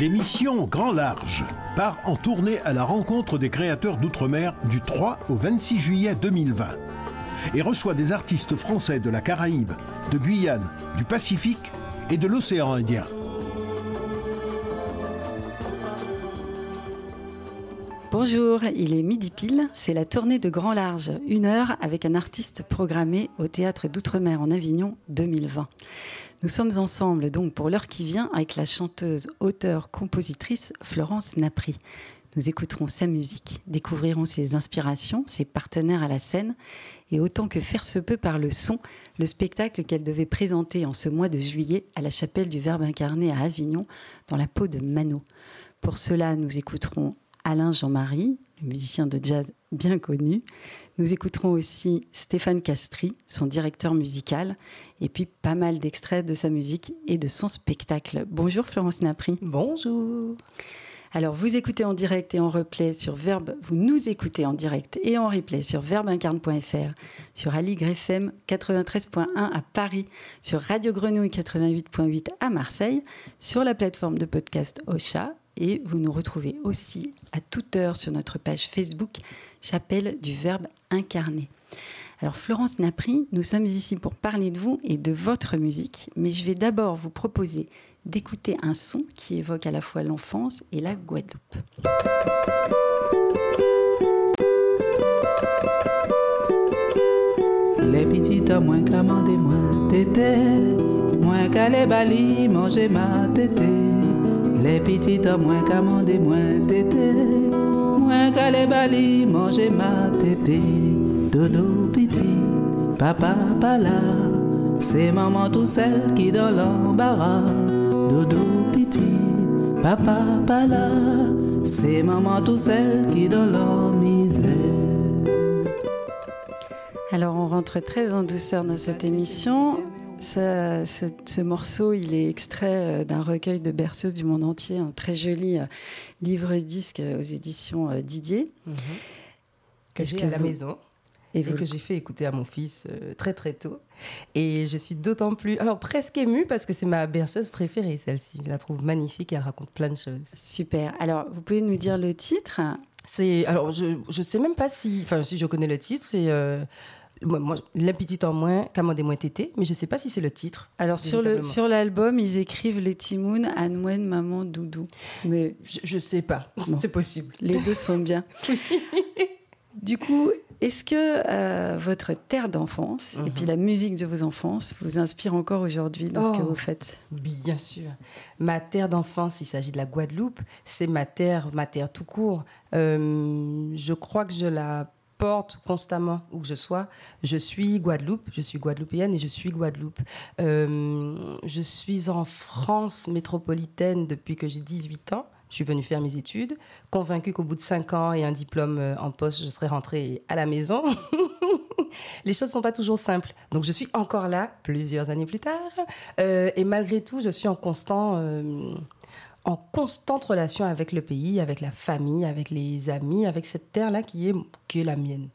L'émission Grand Large part en tournée à la rencontre des créateurs d'outre-mer du 3 au 26 juillet 2020 et reçoit des artistes français de la Caraïbe, de Guyane, du Pacifique et de l'océan Indien. Bonjour, il est midi pile, c'est la tournée de Grand Large, une heure avec un artiste programmé au Théâtre d'Outre-mer en Avignon 2020. Nous sommes ensemble donc pour l'heure qui vient avec la chanteuse, auteure, compositrice Florence Napri. Nous écouterons sa musique, découvrirons ses inspirations, ses partenaires à la scène et autant que faire se peut par le son, le spectacle qu'elle devait présenter en ce mois de juillet à la chapelle du Verbe incarné à Avignon dans la peau de Mano. Pour cela, nous écouterons Alain Jean-Marie, le musicien de jazz bien connu. Nous écouterons aussi Stéphane Castry, son directeur musical, et puis pas mal d'extraits de sa musique et de son spectacle. Bonjour Florence Napri. Bonjour. Alors, vous écoutez en direct et en replay sur Verbe, vous nous écoutez en direct et en replay sur verbeincarne.fr, sur Aligre FM 93.1 à Paris, sur Radio Grenouille 88.8 à Marseille, sur la plateforme de podcast Ocha et vous nous retrouvez aussi à toute heure sur notre page Facebook Chapelle du Verbe incarné. Alors Florence Napri, nous sommes ici pour parler de vous et de votre musique, mais je vais d'abord vous proposer d'écouter un son qui évoque à la fois l'enfance et la Guadeloupe. Les moins qu'à moins qu'à les manger ma. Les petites moins qu'à manger moins tété, moins qu'à les bali manger ma tété. Dodo petit, papa pas là, c'est maman tout seul qui dans l'embarras. Dodo petit, papa pas là, c'est maman tout seul qui dans la misère. Alors on rentre très en douceur dans cette émission. Ça, ce, ce morceau, il est extrait euh, d'un recueil de berceuses du monde entier, un très joli euh, livre-disque aux éditions euh, Didier. Que Est-ce j'ai que à la maison Et que j'ai fait écouter à mon fils euh, très très tôt. Et je suis d'autant plus, alors presque émue parce que c'est ma berceuse préférée celle-ci. Je la trouve magnifique et elle raconte plein de choses. Super. Alors, vous pouvez nous dire le titre? C'est alors je je sais même pas si enfin si je connais le titre c'est euh, moi, moi, la petite en moins, commandez moins tété, mais je sais pas si c'est le titre. Alors, sur le sur l'album, ils écrivent les Timounes, Anwen, Maman, Doudou. Mais Je, je sais pas, Bon. c'est possible. les deux sont bien. du coup, est-ce que euh, votre terre d'enfance et Mhm. puis la musique de vos enfances vous inspire encore aujourd'hui dans ce que Oh. vous faites? Bien sûr. Ma terre d'enfance, il s'agit de la Guadeloupe, c'est ma terre, ma terre tout court. Euh, je crois que je la porte constamment où que je sois. Je suis Guadeloupe, je suis guadeloupéenne et je suis Guadeloupe. Euh, je suis en France métropolitaine depuis que j'ai 18 ans. Je suis venue faire mes études, convaincue qu'au bout de 5 ans et un diplôme euh, en poste, je serais rentrée à la maison. Les choses ne sont pas toujours simples. Donc je suis encore là, plusieurs années plus tard. Euh, et malgré tout, je suis en constant, en constante relation avec le pays, avec la famille, avec les amis, avec cette terre-là qui est, qui est la mienne.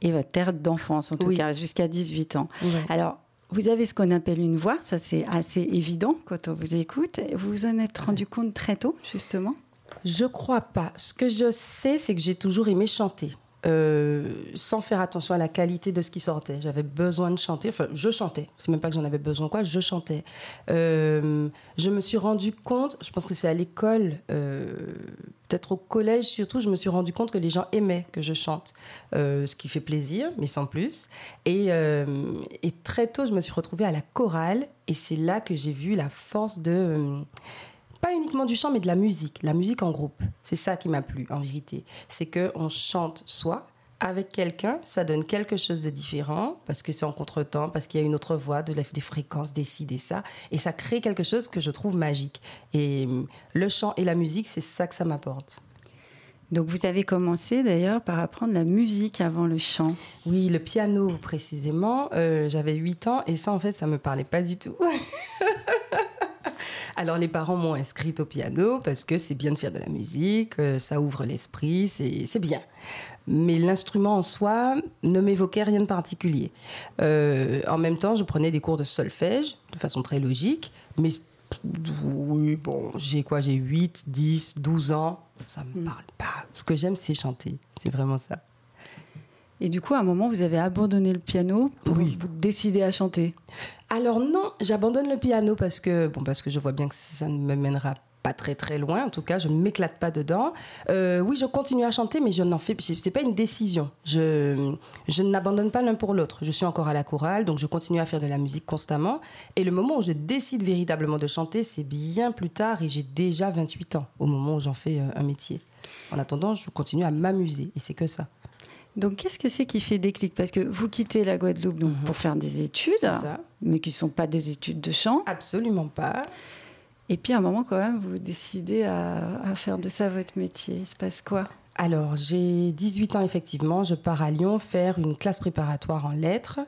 Et votre terre d'enfance, en tout Oui. cas, jusqu'à 18 ans. Alors, vous avez ce qu'on appelle une voix, ça c'est assez évident quand on vous écoute. Vous vous en êtes rendu compte très tôt, justement? Je crois pas. Ce que je sais, c'est que j'ai toujours aimé chanter. Euh, sans faire attention à la qualité de ce qui sortait. J'avais besoin de chanter. Enfin, je chantais. C'est même pas que j'en avais besoin, quoi. Je chantais. Euh, je me suis rendu compte, je pense que c'est à l'école, euh, peut-être au collège surtout, je me suis rendu compte que les gens aimaient que je chante. Ce qui fait plaisir, mais sans plus. Et très tôt, je me suis retrouvée à la chorale. Et c'est là que j'ai vu la force de. Pas uniquement du chant, mais de la musique, la musique en groupe. C'est ça qui m'a plu, en vérité. C'est qu'on chante soi, avec quelqu'un, ça donne quelque chose de différent, parce que c'est en contretemps, parce qu'il y a une autre voix, de la- des fréquences, des ci, des ça, et ça crée quelque chose que je trouve magique. Et hum, le chant et la musique, c'est ça que ça m'apporte. Donc vous avez commencé d'ailleurs par apprendre la musique avant le chant. Oui, le piano précisément. Euh, J'avais 8 ans et ça, en fait, ça me parlait pas du tout. Alors les parents m'ont inscrite au piano parce que c'est bien de faire de la musique, euh, ça ouvre l'esprit, c'est bien. Mais l'instrument en soi ne m'évoquait rien de particulier. Euh, en même temps, je prenais des cours de solfège de façon très logique, mais Oui, bon, j'ai quoi J'ai 8, 10, 12 ans. Ça me Mm. parle pas. Ce que j'aime, c'est chanter. C'est vraiment ça. Et du coup, à un moment, vous avez abandonné le piano pour Oui. vous décider à chanter. Alors non, j'abandonne le piano parce que bon parce que je vois bien que ça ne me mènera pas très très loin. En tout cas, je ne m'éclate pas dedans. Euh, oui, je continue à chanter, mais je n'en fais. C'est pas une décision. Je je n'abandonne pas l'un pour l'autre. Je suis encore à la chorale, donc je continue à faire de la musique constamment. Et le moment où je décide véritablement de chanter, c'est bien plus tard et j'ai déjà 28 ans au moment où j'en fais euh, un métier. En attendant, je continue à m'amuser et c'est que ça. Donc, qu'est-ce que c'est qui fait déclic Parce que vous quittez la Guadeloupe donc, Mhm. pour faire des études, ça. mais qui ne sont pas des études de chant. Absolument pas. Et puis, à un moment, quand même, vous décidez à, à faire de ça votre métier. Il se passe quoi? Alors, j'ai 18 ans, effectivement. Je pars à Lyon faire une classe préparatoire en lettres.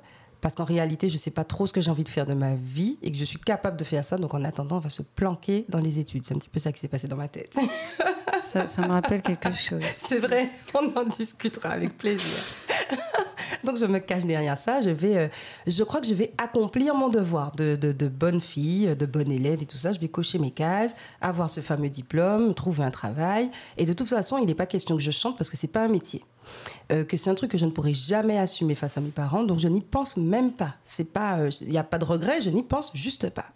Parce qu'en réalité, je ne sais pas trop ce que j'ai envie de faire de ma vie et que je suis capable de faire ça. Donc, en attendant, on va se planquer dans les études. C'est un petit peu ça qui s'est passé dans ma tête. ça, ça me rappelle quelque chose. C'est vrai, on en discutera avec plaisir. Donc je me cache derrière ça. Je vais, euh, je crois que je vais accomplir mon devoir de, de, de bonne fille, de bonne élève et tout ça. Je vais cocher mes cases, avoir ce fameux diplôme, trouver un travail. Et de toute façon, il n'est pas question que je chante parce que c'est pas un métier. Euh, que c'est un truc que je ne pourrai jamais assumer face à mes parents, donc je n'y pense même pas. C'est pas, euh, il n'y a pas de regret, je n'y pense juste pas.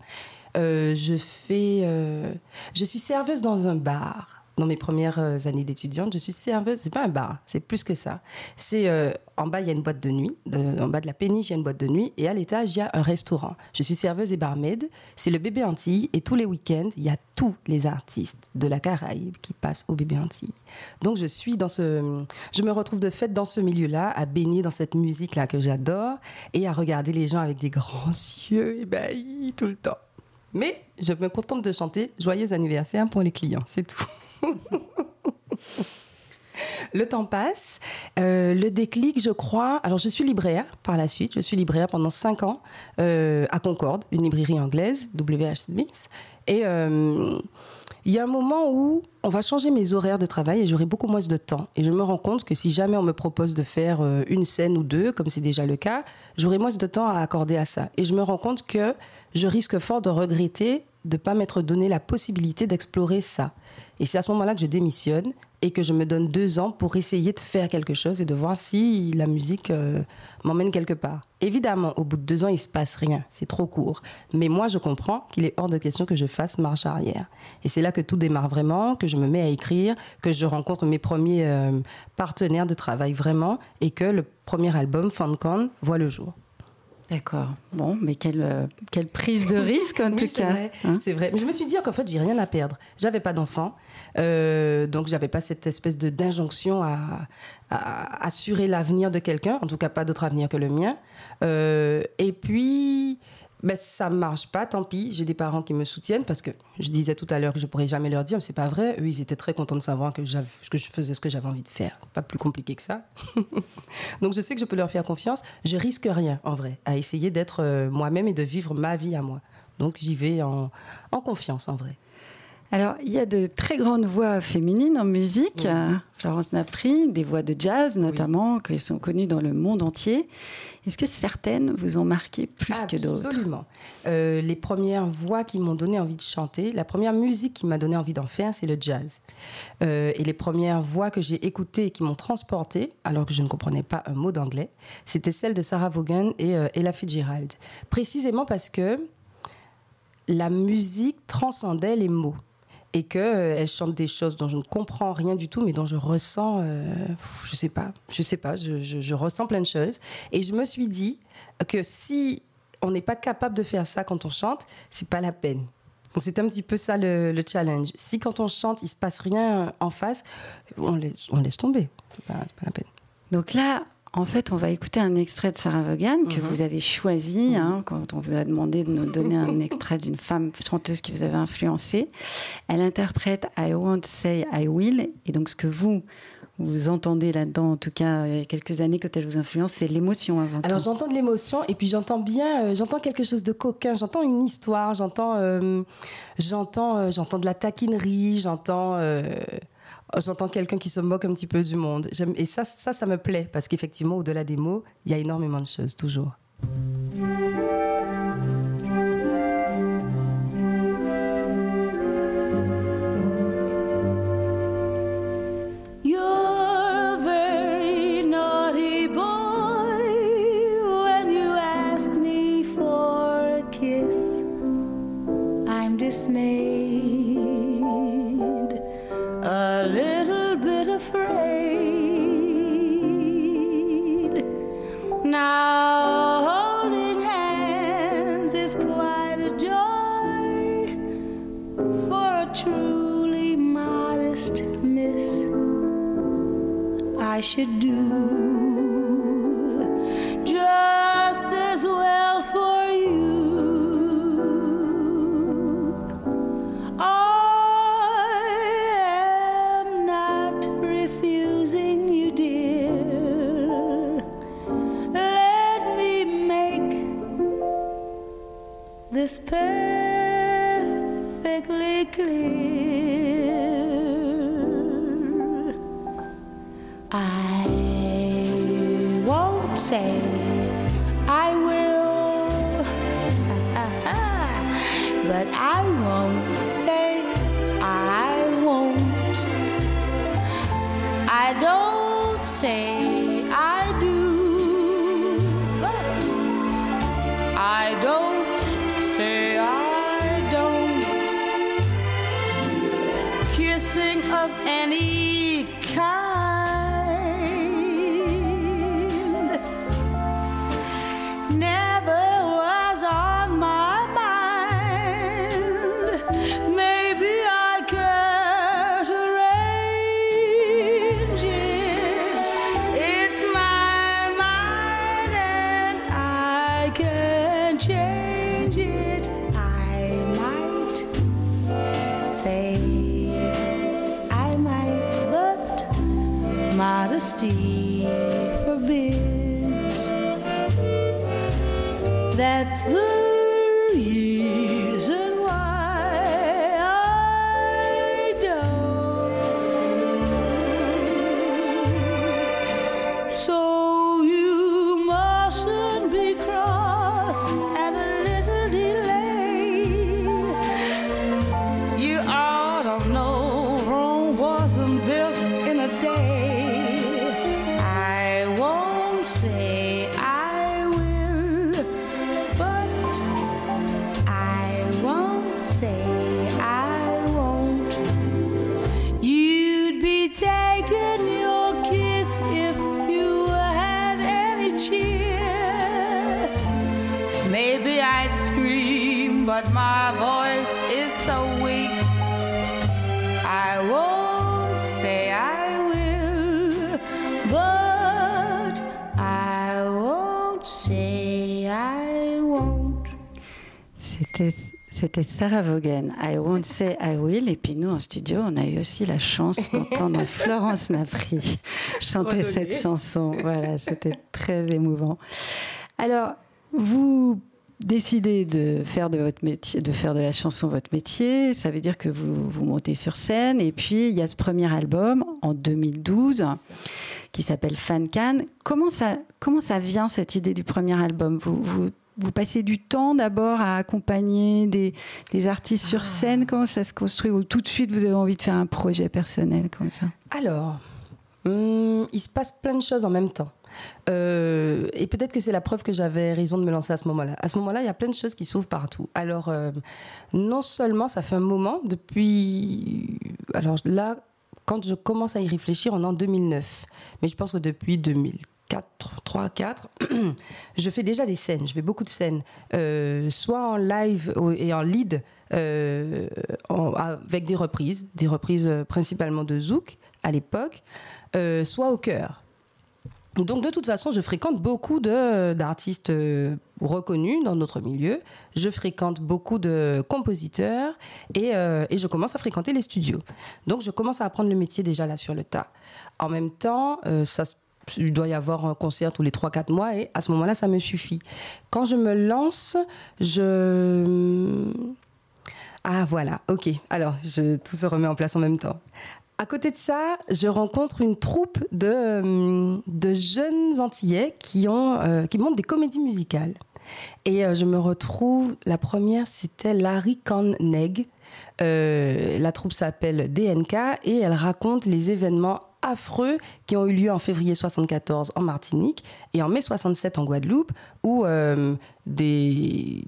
Euh, je fais, euh, je suis serveuse dans un bar. Dans mes premières euh, années d'étudiante, je suis serveuse. C'est pas un bar, c'est plus que ça. C'est euh, en bas, il y a une boîte de nuit. En bas de la péniche, il y a une boîte de nuit. Et à l'étage, il y a un restaurant. Je suis serveuse et barmaid. C'est le bébé Antilles. Et tous les week-ends, il y a tous les artistes de la Caraïbe qui passent au bébé Antilles. Donc, je suis dans ce. Je me retrouve de fait dans ce milieu-là, à baigner dans cette musique-là que j'adore et à regarder les gens avec des grands yeux ébahis tout le temps. Mais je me contente de chanter Joyeux anniversaire pour les clients, c'est tout. Le temps passe. Euh, le déclic, je crois. Alors, je suis libraire par la suite. Je suis libraire pendant cinq ans euh, à Concorde, une librairie anglaise, WH Smith. Et euh, il y a un moment où on va changer mes horaires de travail et j'aurai beaucoup moins de temps. Et je me rends compte que si jamais on me propose de faire une scène ou deux, comme c'est déjà le cas, j'aurai moins de temps à accorder à ça. Et je me rends compte que je risque fort de regretter de ne pas m'être donné la possibilité d'explorer ça. Et c'est à ce moment-là que je démissionne et que je me donne deux ans pour essayer de faire quelque chose et de voir si la musique euh, m'emmène quelque part. Évidemment, au bout de deux ans, il se passe rien. C'est trop court. Mais moi, je comprends qu'il est hors de question que je fasse marche arrière. Et c'est là que tout démarre vraiment, que je me mets à écrire, que je rencontre mes premiers euh, partenaires de travail vraiment et que le premier album, FunCon, voit le jour. D'accord. Bon, mais quelle, euh, quelle prise de risque en Oui, tout c'est cas. vrai, hein. c'est vrai. Mais je me suis dit qu'en fait, j'ai rien à perdre. J'avais pas d'enfant, euh, donc j'avais pas cette espèce de d'injonction à, à assurer l'avenir de quelqu'un, en tout cas pas d'autre avenir que le mien. Euh, et puis, ben, ça marche pas, tant pis. J'ai des parents qui me soutiennent parce que je disais tout à l'heure que je pourrais jamais leur dire, mais c'est pas vrai. Eux, ils étaient très contents de savoir que, je faisais ce que j'avais envie de faire. Pas plus compliqué que ça. Donc je sais que je peux leur faire confiance. Je risque rien, en vrai, à essayer d'être euh, moi-même et de vivre ma vie à moi. Donc j'y vais en confiance, en vrai. Alors, il y a de très grandes voix féminines en musique. Oui. Florence Napri, des voix de jazz notamment, qui sont connues dans le monde entier. Est-ce que certaines vous ont marqué plus que d'autres? Absolument. Euh, les premières voix qui m'ont donné envie de chanter, la première musique qui m'a donné envie d'en faire, c'est le jazz. Euh, et les premières voix que j'ai écoutées et qui m'ont transportée, alors que je ne comprenais pas un mot d'anglais, c'était celle de Sarah Vaughan et euh, Ella Fitzgerald. Précisément parce que la musique transcendait les mots et que euh, elle chante des choses dont je ne comprends rien du tout, mais dont je ressens, euh, je sais pas, je sais pas, je, ressens plein de choses. Et je me suis dit que si on n'est pas capable de faire ça quand on chante, c'est pas la peine. Donc c'est un petit peu ça le, le challenge. Si quand on chante, il se passe rien en face, on laisse, tomber. C'est pas, pas la peine. Donc là, en fait, on va écouter un extrait de Sarah Vaughan que Mhm. vous avez choisi hein, quand on vous a demandé de nous donner un extrait d'une femme chanteuse qui vous avait influencé. Elle interprète I Won't Say I Will. Et donc, ce que vous, vous entendez là-dedans, en tout cas, il y a quelques années, quand elle vous influence, c'est l'émotion avant Alors j'entends de l'émotion et puis j'entends bien, euh, j'entends quelque chose de coquin, j'entends une histoire, j'entends, euh, j'entends, euh, j'entends de la taquinerie, j'entends, euh, j'entends quelqu'un qui se moque un petit peu du monde. Et ça, ça, ça me plaît parce qu'effectivement, au-delà des mots, il y a énormément de choses toujours. Should do just as well for you. I am not refusing you, dear. Let me make this perfectly say I will, but I won't say I won't. I don't say C'était c'était Sarah Vaughan, I Won't Say I Will. Et puis nous, en studio, on a eu aussi la chance d'entendre Florence Napri chanter Redonner. cette chanson. Voilà, c'était très émouvant. Alors, vous décidez de faire de votre métier, de faire de la chanson votre métier. Ça veut dire que vous, vous montez sur scène. Et puis, il y a ce premier album en 2012 qui s'appelle Fan Can. Comment ça, comment ça vient cette idée du premier album? Vous, vous, vous passez du temps d'abord à accompagner des, des artistes sur scène Comment ça se construit Ou tout de suite vous avez envie de faire un projet personnel comme ça? Alors, hum, il se passe plein de choses en même temps. Euh, et peut-être que c'est la preuve que j'avais raison de me lancer à ce moment-là. À ce moment-là, il y a plein de choses qui s'ouvrent partout. Alors, euh, non seulement ça fait un moment, depuis... Alors là, quand je commence à y réfléchir, on est en 2009. Mais je pense que depuis 2004, 3, 4, je fais déjà des scènes. Je fais beaucoup de scènes. Euh, soit en live et en lead, euh, avec des reprises. Des reprises euh, principalement de Zouk à l'époque, soit au chœur. Donc de toute façon, je fréquente beaucoup d'artistes euh, reconnus dans notre milieu. Je fréquente beaucoup de compositeurs et, euh, et je commence à fréquenter les studios. Donc je commence à apprendre le métier déjà là sur le tas. En même temps, euh, ça il doit y avoir un concert tous les 3-4 mois et à ce moment-là, ça me suffit. Quand je me lance, je... Ah voilà, ok. Alors, tout se remet en place en même temps. À côté de ça, je rencontre une troupe de, euh, jeunes Antillais euh, qui montent des comédies musicales. Et euh, je me retrouve, la première, c'était Larry Neg. Euh, la troupe s'appelle DNK et elle raconte les événements affreux qui ont eu lieu en février 74 en Martinique et en mai 67 en Guadeloupe où des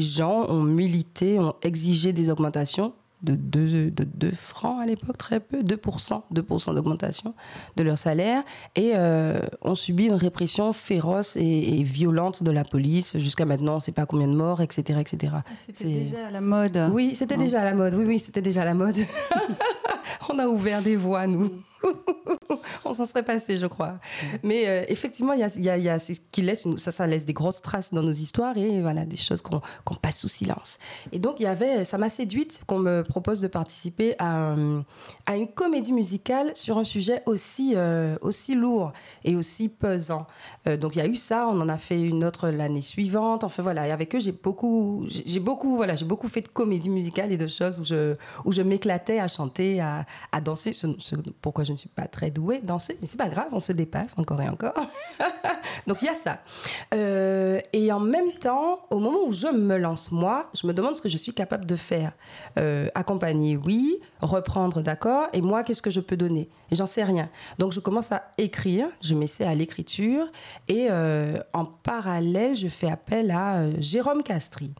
gens ont milité, ont exigé des augmentations de 2, de 2 francs à l'époque, très peu, 2%, 2% d'augmentation de leur salaire, et euh, ont subi une répression féroce et, et violente de la police. Jusqu'à maintenant, on ne sait pas combien de morts, etc. etc. C'était C'est- déjà à la mode. Oui, c'était Ouais. déjà à la mode. Oui, oui, c'était déjà à la mode. on a ouvert des voies, nous. On s'en serait passé, je crois. Mais euh, effectivement, il y a, y y a- ça, ça laisse des grosses traces dans nos histoires et voilà, des choses qu'on passe sous silence. Et donc, il y avait, ça m'a séduite qu'on me propose de participer à, à une comédie musicale sur un sujet aussi, euh, aussi lourd et aussi pesant. Euh, donc, il y a eu ça, on en a fait une autre l'année suivante. Enfin, voilà, et avec eux, j'ai beaucoup, beaucoup, voilà, beaucoup fait de comédie musicale et de choses où je, où je m'éclatais à chanter, à, à danser. Pourquoi je ne suis pas très douée danser, mais c'est pas grave, on se dépasse encore et encore. Donc il y a ça. Euh, et en même temps, au moment où je me lance moi, je me demande ce que je suis capable de faire. Euh, accompagner, oui. Reprendre, d'accord. Et moi, qu'est-ce que je peux donner? Et j'en sais rien. Donc je commence à écrire. Je m'essaie à l'écriture. Et euh, en parallèle, je fais appel à Jérôme Castry.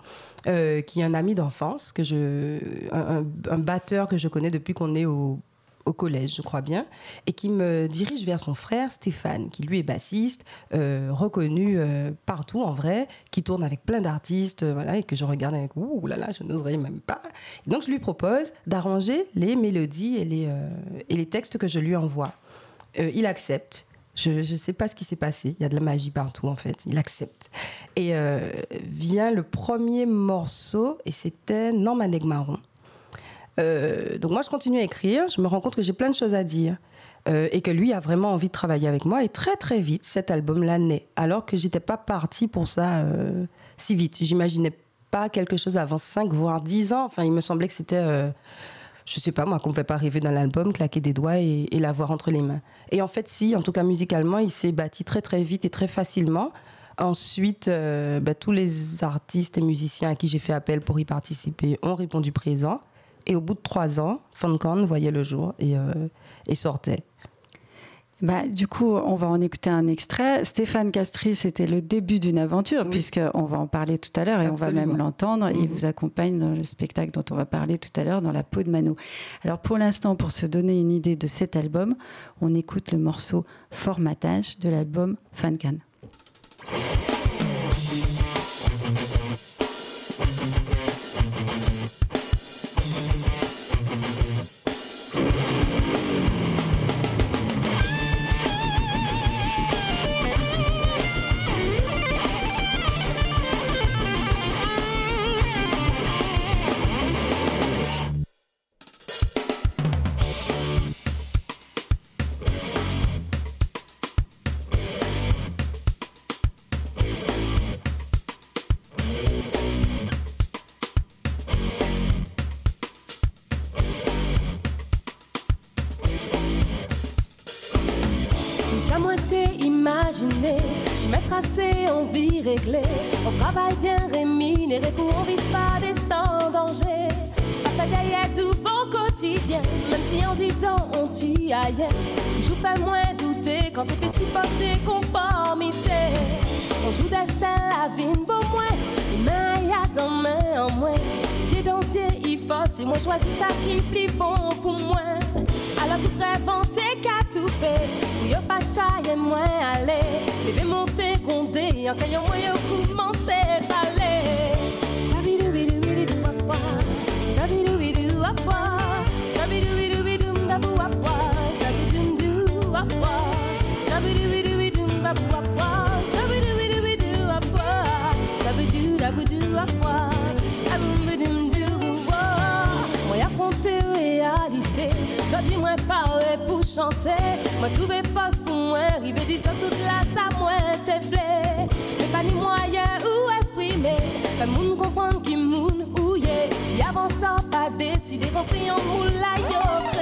qui est un ami d'enfance, un batteur que je connais depuis qu'on est au, au collège, je crois bien, et qui me dirige vers son frère Stéphane, qui lui est bassiste, euh, reconnu euh, partout en vrai, qui tourne avec plein d'artistes, euh, voilà, et que je regarde avec ouh là là, je n'oserais même pas. Et donc je lui propose d'arranger les mélodies et les, et les textes que je lui envoie. Il accepte. Je ne sais pas ce qui s'est passé. Il y a de la magie partout, en fait. Il accepte. Et vient le premier morceau, et c'était Normaneg Marron. Euh, donc moi, je continue à écrire. Je me rends compte que j'ai plein de choses à dire. Euh, et que lui a vraiment envie de travailler avec moi. Et très, très vite, cet album-là naît. Alors que j'étais pas partie pour ça euh, si vite. J'imaginais pas quelque chose avant 5, voire 10 ans. Enfin, il me semblait que c'était... euh, je sais pas moi, qu'on ne pouvait pas arriver dans l'album, claquer des doigts et, l'avoir entre les mains. Et en fait, si, en tout cas musicalement, il s'est bâti très très vite et très facilement. Ensuite, bah, tous les artistes et musiciens à qui j'ai fait appel pour y participer ont répondu présent. Et au bout de trois ans, Funcorn voyait le jour et, euh, et sortait. Bah, du coup, on va en écouter un extrait. Stéphane Castry, c'était le début d'une aventure, Oui. puisqu'on va en parler tout à l'heure et on va même l'entendre. Il Mhm. vous accompagne dans le spectacle dont on va parler tout à l'heure, dans La peau de Mano. Alors, pour l'instant, pour se donner une idée de cet album, on écoute le morceau Formatage de l'album Fancan. Nous tracé, on vit réglé. On travaille bien rémunéré pour on vit pas des sans danger. Pas fait derrière tout bon quotidien, même si en dit temps on t'y aille. Toujours fait moins douter quand t'es si pas des conformités. On joue destin, la vie une beau moins, main y a dans main en moins. Si dancier, il faut, c'est moi choisi ça qui plie bon pour moi. Alors tout inventé qu'à tout fait Oui, yo pas chat et moins aller Bébé monter condé En caillon moi yo J'tabidou-bidou-bidou wapwa J'tabidou-bidou wapwa J'tabidou-bidou-bidou m'dabou wapwa J'tabidou-bidou-bidou m'dabou trouver force pour moi Arriver disant toute la ça moi t'es flé Mais pas ni moyen ou exprimer Fait moun comprendre qui moun ou yé Si avant ça pas décidé Compris en moule la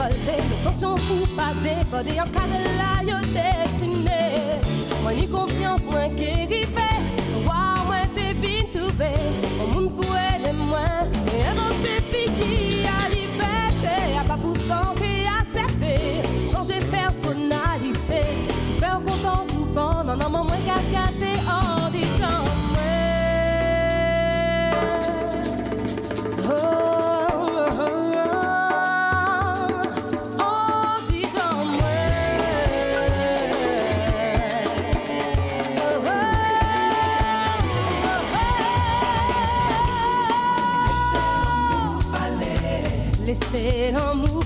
récolter. Attention pour pas décoder en cas de la yo dessiné. Moi ni confiance, moi qui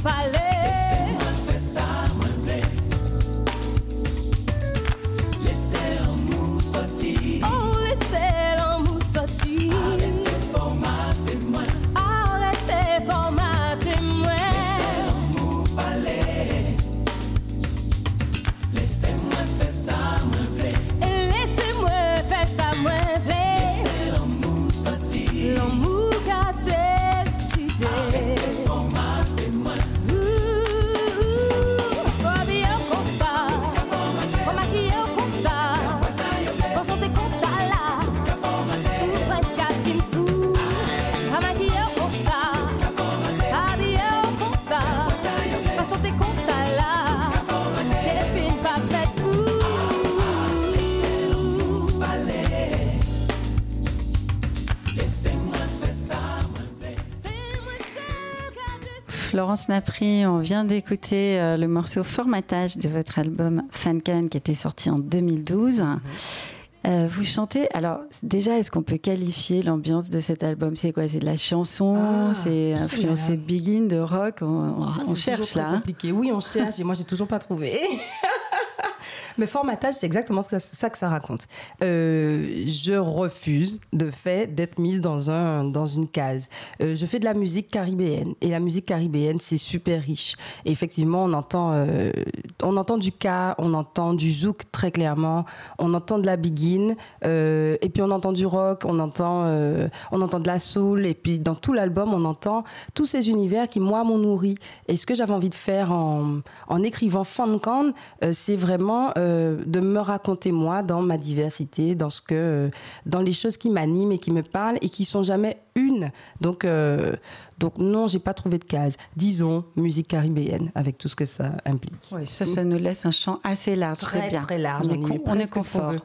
Valeu! Napri, on vient d'écouter euh, le morceau Formatage de votre album Fancan qui était sorti en 2012. Mhm. Euh, vous chantez, alors déjà, est-ce qu'on peut qualifier l'ambiance de cet album? C'est quoi? C'est de la chanson? Ah, C'est influencé là. de Begin, de rock? On, on- on c'est cherche là. compliqué. Oui, on cherche et moi j'ai toujours pas trouvé. Mais formatage, c'est exactement ça, que ça raconte. Euh, je refuse de fait d'être mise dans, un, dans une case. Euh, je fais de la musique caribéenne et la musique caribéenne, c'est super riche. Et effectivement, on entend, euh, on entend du ka, on entend du zouk très clairement, on entend de la begin, euh, et puis on entend du rock, on entend, on entend de la soul, et puis dans tout l'album, on entend tous ces univers qui, moi, m'ont nourri. Et ce que j'avais envie de faire en, en écrivant euh, c'est vraiment de me raconter moi dans ma diversité, dans ce que, euh, dans les choses qui m'animent et qui me parlent et qui sont jamais une. Donc, euh, donc non, j'ai pas trouvé de case. Disons musique caribéenne avec tout ce que ça implique. Oui, ça, ça nous laisse un champ assez large. Très, c'est bien. très large. On est, on est ce qu'on confort.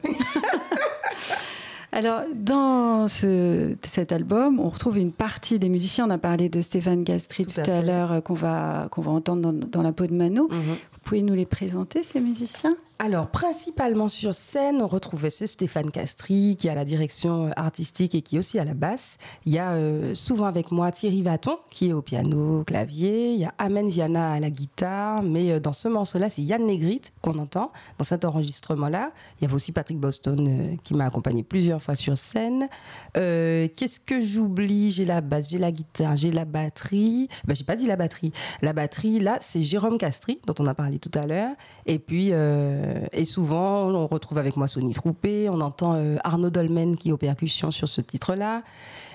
Alors, dans ce- cet album, on retrouve une partie des musiciens. On a parlé de Stéphane Gastri tout, Tout à l'heure, euh, qu'on va, qu'on va entendre dans, dans la peau de Mano. Mhm. Vous pouvez nous les présenter, ces musiciens? Alors, principalement sur scène, on retrouvait ce Stéphane Castri qui a la direction euh, artistique et qui est aussi à la basse. Il y a euh, souvent avec moi Thierry Vaton qui est au piano, clavier. Il y a Amen Viana à la guitare. Mais euh, dans ce morceau-là, c'est Yann Negrite qu'on entend dans cet enregistrement-là. Il y avait aussi Patrick Boston qui m'a accompagné plusieurs fois sur scène. Qu'est-ce que j'oublie? J'ai la basse, j'ai la guitare, j'ai la batterie. Ben, j'ai pas dit la batterie. La batterie, là, c'est Jérôme Castri, dont on a parlé tout à l'heure. Et puis, euh, et souvent, on retrouve avec moi Sonny Troupé, on entend euh, Arnaud Dolmen qui est aux percussions sur ce titre-là.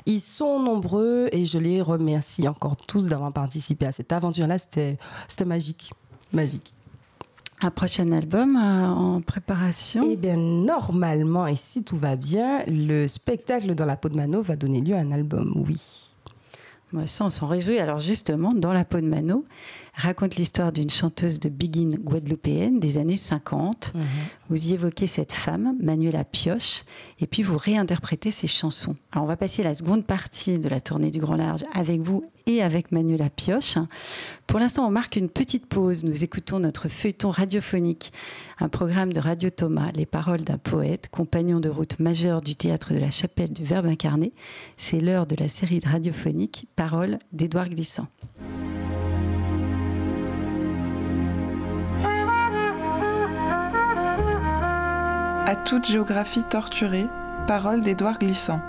Ils sont nombreux et je les remercie encore tous d'avoir participé à cette aventure-là. C'était magique. Magique. Un prochain album euh, en préparation? Eh bien, normalement, et si tout va bien, le spectacle dans la peau de Mano va donner lieu à un album, oui. Ça, on s'en réjouit. Alors justement, dans La peau de Mano, raconte l'histoire d'une chanteuse de Begin guadeloupéenne des années 50. Vous y évoquez cette femme, Manuela Pioche, et puis vous réinterprétez ses chansons. Alors on va passer la seconde partie de la tournée du Grand Large avec vous et avec Manuela Pioche. Pour l'instant, on marque une petite pause. Nous écoutons notre feuilleton radiophonique, un programme de Radio Thomas, les paroles d'un poète, compagnon de route majeur du théâtre de la Chapelle du Verbe incarné. C'est l'heure de la série radiophonique Paroles d'Édouard Glissant. À toute géographie torturée, Paroles d'Édouard Glissant.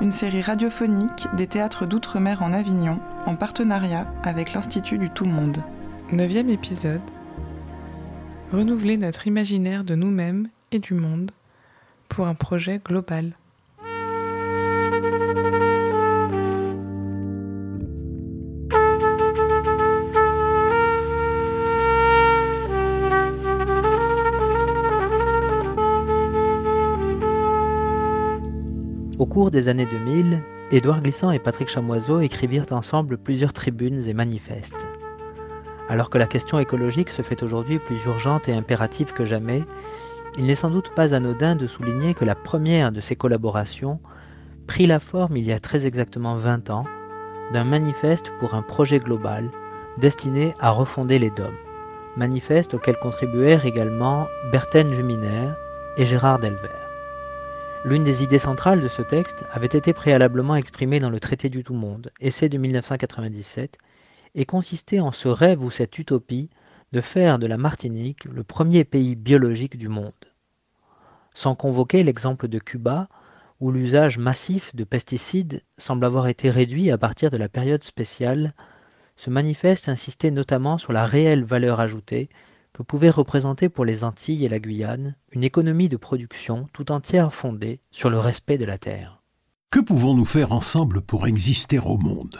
Une série radiophonique des théâtres d'outre-mer en Avignon, en partenariat avec l'Institut du Tout-Monde. Neuvième épisode. Renouveler notre imaginaire de nous-mêmes et du monde pour un projet global. Cours des années 2000, Édouard Glissant et Patrick Chamoiseau écrivirent ensemble plusieurs tribunes et manifestes. Alors que la question écologique se fait aujourd'hui plus urgente et impérative que jamais, il n'est sans doute pas anodin de souligner que la première de ces collaborations prit la forme il y a très exactement 20 ans d'un manifeste pour un projet global destiné à refonder les DOM, manifeste auquel contribuèrent également Berthen Juminer et Gérard Delver. L'une des idées centrales de ce texte avait été préalablement exprimée dans le Traité du Tout-Monde, essai de 1997, et consistait en ce rêve ou cette utopie de faire de la Martinique le premier pays biologique du monde. Sans convoquer l'exemple de Cuba, où l'usage massif de pesticides semble avoir été réduit à partir de la période spéciale, ce manifeste insistait notamment sur la réelle valeur ajoutée pouvait représenter pour les Antilles et la Guyane une économie de production tout entière fondée sur le respect de la terre. Que pouvons-nous faire ensemble pour exister au monde?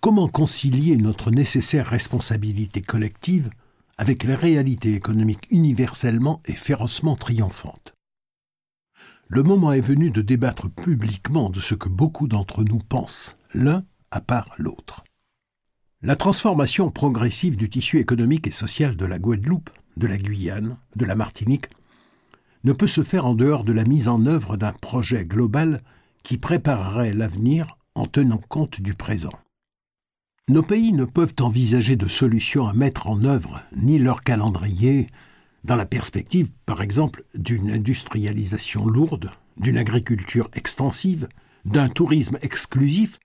Comment concilier notre nécessaire responsabilité collective avec les réalités économiques universellement et férocement triomphantes Le moment est venu de débattre publiquement de ce que beaucoup d'entre nous pensent, l'un à part l'autre. La transformation progressive du tissu économique et social de la Guadeloupe, de la Guyane, de la Martinique, ne peut se faire en dehors de la mise en œuvre d'un projet global qui préparerait l'avenir en tenant compte du présent. Nos pays ne peuvent envisager de solutions à mettre en œuvre, ni leur calendrier, dans la perspective, par exemple, d'une industrialisation lourde, d'une agriculture extensive, d'un tourisme exclusif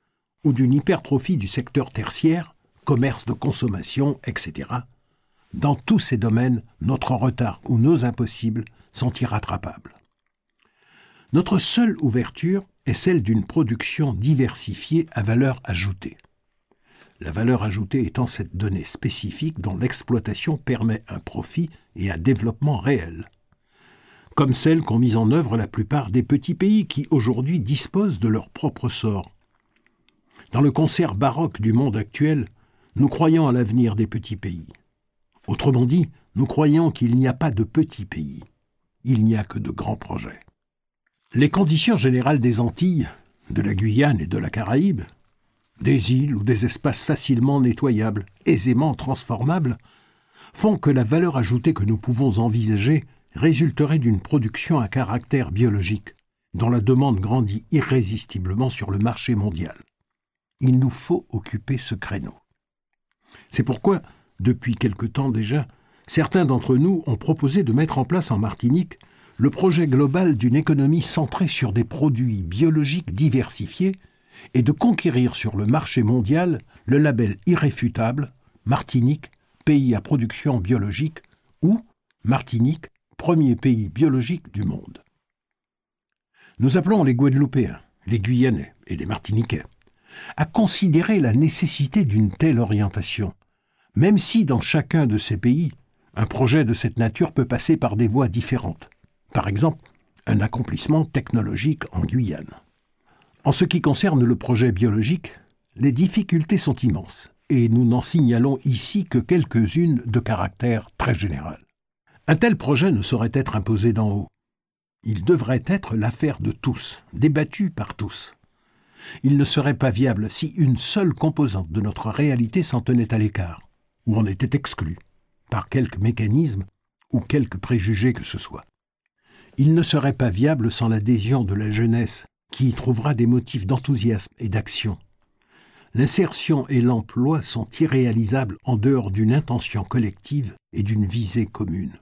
ou d'une hypertrophie du secteur tertiaire, commerce de consommation, etc. Dans tous ces domaines, notre retard ou nos impossibles sont irrattrapables. Notre seule ouverture est celle d'une production diversifiée à valeur ajoutée la valeur ajoutée étant cette donnée spécifique dont l'exploitation permet un profit et un développement réel, comme celle qu'ont mise en œuvre la plupart des petits pays qui aujourd'hui disposent de leur propre sort. Dans le concert baroque du monde actuel, nous croyons à l'avenir des petits pays. Autrement dit, nous croyons qu'il n'y a pas de petits pays, il n'y a que de grands projets. Les conditions générales des Antilles, de la Guyane et de la Caraïbe, des îles ou des espaces facilement nettoyables, aisément transformables, font que la valeur ajoutée que nous pouvons envisager résulterait d'une production à caractère biologique, dont la demande grandit irrésistiblement sur le marché mondial. Il nous faut occuper ce créneau. C'est pourquoi, depuis quelque temps déjà, certains d'entre nous ont proposé de mettre en place en Martinique le projet global d'une économie centrée sur des produits biologiques diversifiés et de conquérir sur le marché mondial le label irréfutable Martinique, pays à production biologique, ou Martinique, premier pays biologique du monde. Nous appelons les Guadeloupéens, les Guyanais et les Martiniquais à considérer la nécessité d'une telle orientation, même si dans chacun de ces pays, un projet de cette nature peut passer par des voies différentes. Par exemple, un accomplissement technologique en Guyane. En ce qui concerne le projet biologique, les difficultés sont immenses, et nous n'en signalons ici que quelques-unes de caractère très général. Un tel projet ne saurait être imposé d'en haut. Il devrait être l'affaire de tous, débattu par tous. Il ne serait pas viable si une seule composante de notre réalité s'en tenait à l'écart, ou en était exclue, par quelque mécanisme ou quelque préjugé que ce soit. Il ne serait pas viable sans l'adhésion de la jeunesse qui y trouvera des motifs d'enthousiasme et d'action. L'insertion et l'emploi sont irréalisables en dehors d'une intention collective et d'une visée commune.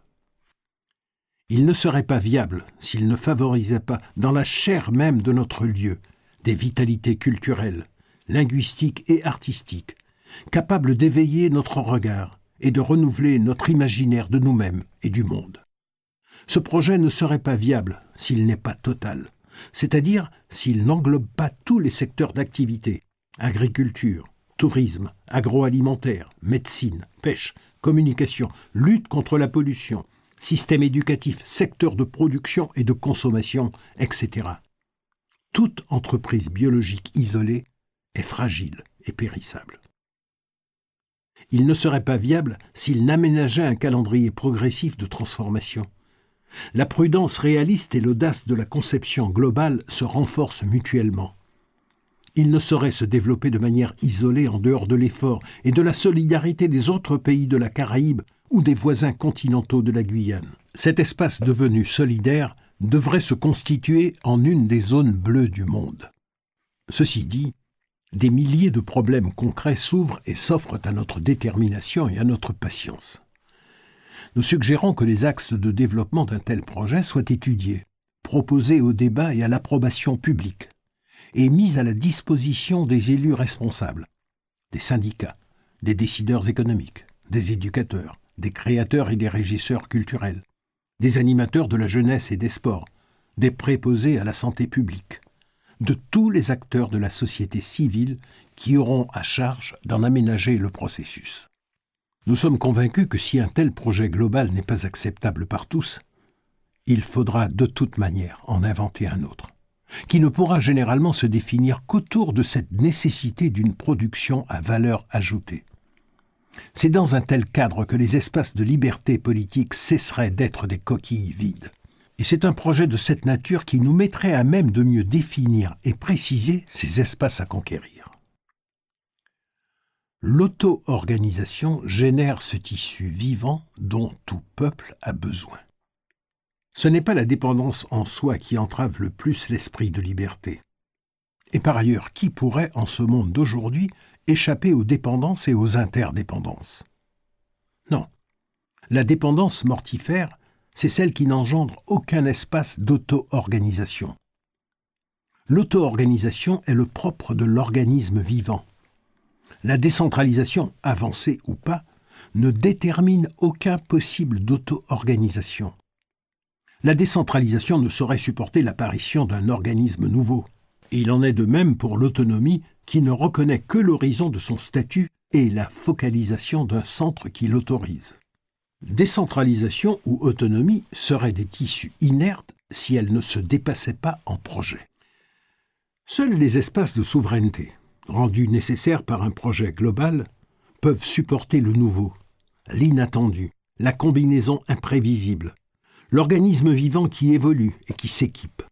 Il ne serait pas viable s'il ne favorisait pas, dans la chair même de notre lieu, des vitalités culturelles, linguistiques et artistiques, capables d'éveiller notre regard et de renouveler notre imaginaire de nous-mêmes et du monde. Ce projet ne serait pas viable s'il n'est pas total c'est-à-dire s'il n'englobe pas tous les secteurs d'activité agriculture, tourisme, agroalimentaire, médecine, pêche, communication, lutte contre la pollution, système éducatif, secteur de production et de consommation, etc. Toute entreprise biologique isolée est fragile et périssable. Il ne serait pas viable s'il n'aménageait un calendrier progressif de transformation, La prudence réaliste et l'audace de la conception globale se renforcent mutuellement. Il ne saurait se développer de manière isolée en dehors de l'effort et de la solidarité des autres pays de la Caraïbe ou des voisins continentaux de la Guyane. Cet espace devenu solidaire devrait se constituer en une des zones bleues du monde. Ceci dit, des milliers de problèmes concrets s'ouvrent et s'offrent à notre détermination et à notre patience. Nous suggérons que les axes de développement d'un tel projet soient étudiés, proposés au débat et à l'approbation publique, et mis à la disposition des élus responsables, des syndicats, des décideurs économiques, des éducateurs, des créateurs et des régisseurs culturels, des animateurs de la jeunesse et des sports, des préposés à la santé publique, de tous les acteurs de la société civile qui auront à charge d'en aménager le processus. Nous sommes convaincus que si un tel projet global n'est pas acceptable par tous, il faudra de toute manière en inventer un autre, qui ne pourra généralement se définir qu'autour de cette nécessité d'une production à valeur ajoutée. C'est dans un tel cadre que les espaces de liberté politique cesseraient d'être des coquilles vides. Et c'est un projet de cette nature qui nous mettrait à même de mieux définir et préciser ces espaces à conquérir. L'auto-organisation génère ce tissu vivant dont tout peuple a besoin. Ce n'est pas la dépendance en soi qui entrave le plus l'esprit de liberté. Et par ailleurs, qui pourrait, en ce monde d'aujourd'hui, échapper aux dépendances et aux interdépendances? Non. La dépendance mortifère c'est celle qui n'engendre aucun espace d'auto-organisation. L'auto-organisation est le propre de l'organisme vivant. La décentralisation, avancée ou pas, ne détermine aucun possible d'auto-organisation. La décentralisation ne saurait supporter l'apparition d'un organisme nouveau. Il en est de même pour l'autonomie qui ne reconnaît que l'horizon de son statut et la focalisation d'un centre qui l'autorise. Décentralisation ou autonomie seraient des tissus inertes si elles ne se dépassaient pas en projet. Seuls les espaces de souveraineté, rendus nécessaires par un projet global, peuvent supporter le nouveau, l'inattendu, la combinaison imprévisible, l'organisme vivant qui évolue et qui s'équipe.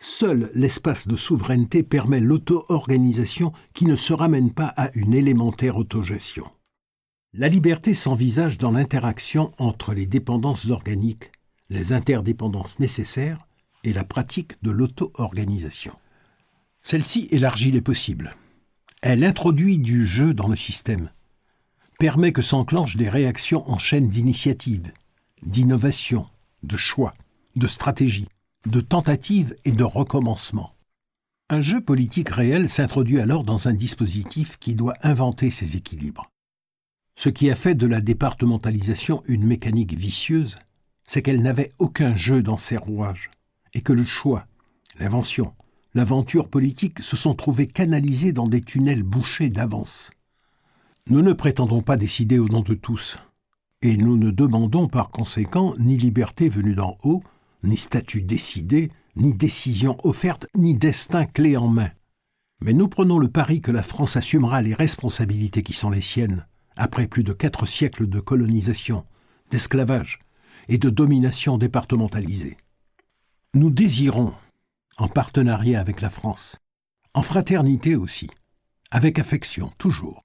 Seul l'espace de souveraineté permet l'auto-organisation qui ne se ramène pas à une élémentaire autogestion. La liberté s'envisage dans l'interaction entre les dépendances organiques, les interdépendances nécessaires et la pratique de l'auto-organisation. Celle-ci élargit les possibles. Elle introduit du jeu dans le système, permet que s'enclenchent des réactions en chaîne d'initiatives, d'innovation, de choix, de stratégie, de tentatives et de recommencement. Un jeu politique réel s'introduit alors dans un dispositif qui doit inventer ces équilibres. Ce qui a fait de la départementalisation une mécanique vicieuse, c'est qu'elle n'avait aucun jeu dans ses rouages, et que le choix, l'invention, l'aventure politique se sont trouvés canalisés dans des tunnels bouchés d'avance. Nous ne prétendons pas décider au nom de tous, et nous ne demandons par conséquent ni liberté venue d'en haut, ni statut décidé, ni décision offerte, ni destin clé en main. Mais nous prenons le pari que la France assumera les responsabilités qui sont les siennes, après plus de quatre siècles de colonisation, d'esclavage et de domination départementalisée. Nous désirons, en partenariat avec la France, en fraternité aussi, avec affection toujours,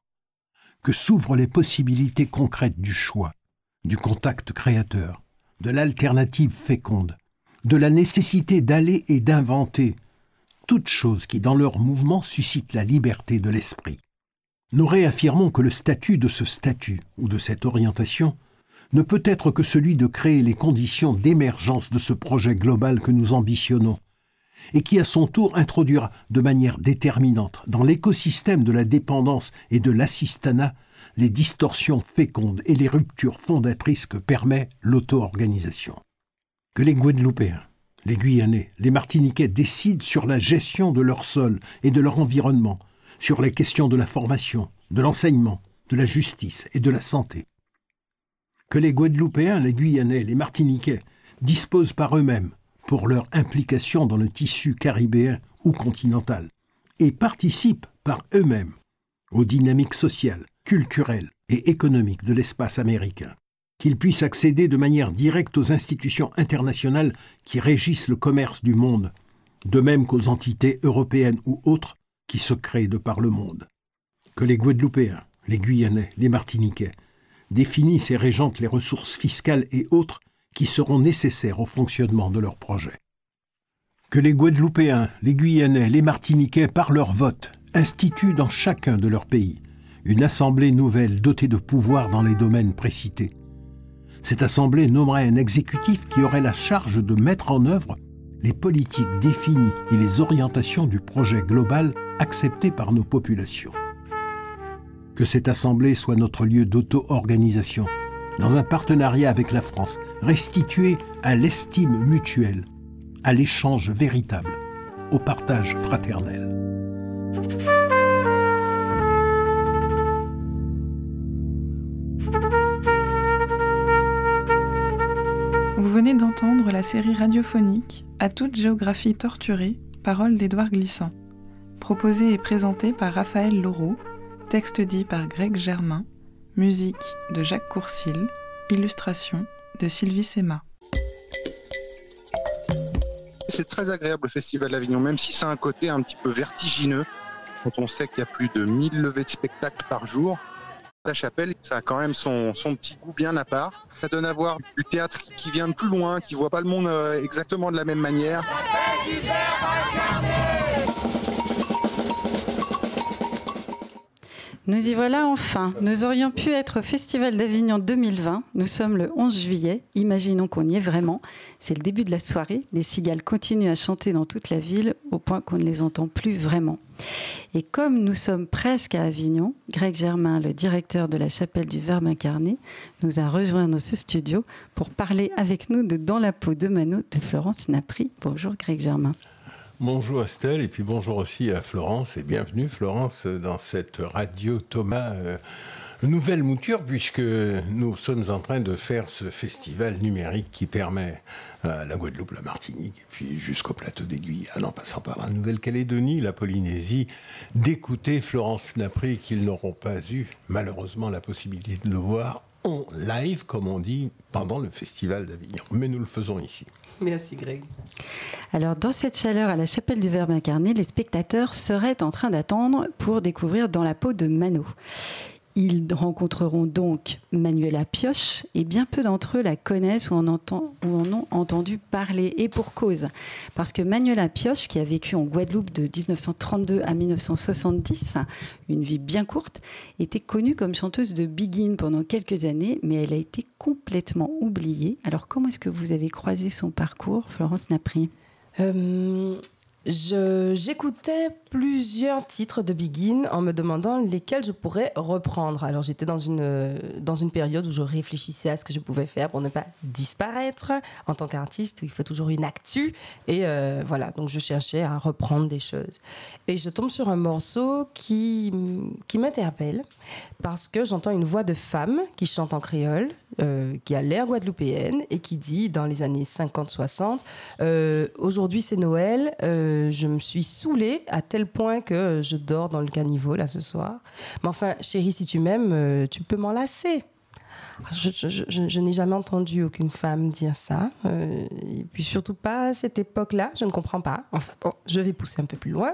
que s'ouvrent les possibilités concrètes du choix, du contact créateur, de l'alternative féconde, de la nécessité d'aller et d'inventer, toutes choses qui dans leur mouvement suscitent la liberté de l'esprit nous réaffirmons que le statut de ce statut ou de cette orientation ne peut être que celui de créer les conditions d'émergence de ce projet global que nous ambitionnons, et qui à son tour introduira de manière déterminante dans l'écosystème de la dépendance et de l'assistanat les distorsions fécondes et les ruptures fondatrices que permet l'auto-organisation. Que les Guadeloupéens, les Guyanais, les Martiniquais décident sur la gestion de leur sol et de leur environnement, sur les questions de la formation, de l'enseignement, de la justice et de la santé. Que les Guadeloupéens, les Guyanais, les Martiniquais disposent par eux-mêmes, pour leur implication dans le tissu caribéen ou continental, et participent par eux-mêmes aux dynamiques sociales, culturelles et économiques de l'espace américain. qu'ils puissent accéder de manière directe aux institutions internationales qui régissent le commerce du monde, de même qu'aux entités européennes ou autres qui se créent de par le monde. Que les Guadeloupéens, les Guyanais, les Martiniquais définissent et régentent les ressources fiscales et autres qui seront nécessaires au fonctionnement de leur projet. Que les Guadeloupéens, les Guyanais, les Martiniquais, par leur vote, instituent dans chacun de leurs pays une assemblée nouvelle dotée de pouvoirs dans les domaines précités. Cette assemblée nommerait un exécutif qui aurait la charge de mettre en œuvre les politiques définies et les orientations du projet global accepté par nos populations. Que cette assemblée soit notre lieu d'auto-organisation, dans un partenariat avec la France, restitué à l'estime mutuelle, à l'échange véritable, au partage fraternel. Vous venez d'entendre la série radiophonique À toute géographie torturée, parole d'Édouard Glissant, proposée et présentée par Raphaël Laureau, texte dit par Greg Germain, musique de Jacques Courcil, illustration de Sylvie Sema. C'est très agréable le Festival d'Avignon, même si c'est un côté un petit peu vertigineux, quand on sait qu'il y a plus de 1000 levées de spectacles par jour. La chapelle, ça a quand même son, petit goût bien à part. Ça donne à voir du théâtre qui- qui vient de plus loin, qui voit pas le monde euh, exactement de la même manière. Nous y voilà enfin. Nous aurions pu être au Festival d'Avignon 2020. Nous sommes le 11 juillet. Imaginons qu'on y est vraiment. C'est le début de la soirée. Les cigales continuent à chanter dans toute la ville au point qu'on ne les entend plus vraiment. Et comme nous sommes presque à Avignon, Greg Germain, le directeur de la chapelle du Verbe incarné, nous a rejoint dans ce studio pour parler avec nous de Dans la peau de Mano de Florence Napri. Bonjour Greg Germain. Bonjour Estelle et puis bonjour aussi à Florence et bienvenue Florence dans cette radio Thomas euh, nouvelle mouture puisque nous sommes en train de faire ce festival numérique qui permet à la Guadeloupe, la Martinique et puis jusqu'au plateau Guyanes en passant par la Nouvelle-Calédonie, la Polynésie d'écouter Florence Napri qu'ils n'auront pas eu malheureusement la possibilité de le voir en live comme on dit pendant le festival d'Avignon mais nous le faisons ici. Merci Greg. Alors, dans cette chaleur à la chapelle du Verbe incarné, les spectateurs seraient en train d'attendre pour découvrir Dans la peau de Mano. Ils rencontreront donc Manuela Pioche et bien peu d'entre eux la connaissent ou en, ont entendu parler. Et pour cause, parce que Manuela Pioche, qui a vécu en Guadeloupe de 1932 à 1970, une vie bien courte, était connue comme chanteuse de Begin pendant quelques années, mais elle a été complètement oubliée. Alors comment est-ce que vous avez croisé son parcours, Florence Napri Euh, J'écoutais plusieurs titres de Begin en me demandant lesquels je pourrais reprendre. Alors j'étais dans une, dans une période où je réfléchissais à ce que je pouvais faire pour ne pas disparaître. En tant qu'artiste, il faut toujours une actu. Et euh, voilà, donc je cherchais à reprendre des choses. Et je tombe sur un morceau qui, qui m'interpelle parce que j'entends une voix de femme qui chante en créole, euh, qui a l'air guadeloupéenne et qui dit dans les années 50-60 euh, Aujourd'hui c'est Noël, je me suis saoulée à tel point que je dors dans le caniveau là ce soir. Mais enfin, chérie, si tu m'aimes, euh, tu peux m'enlacer. Je, je- n'ai jamais entendu aucune femme dire ça. euh, et puis surtout pas à cette époque-là, je ne comprends pas. Enfin bon, je vais pousser un peu plus loin.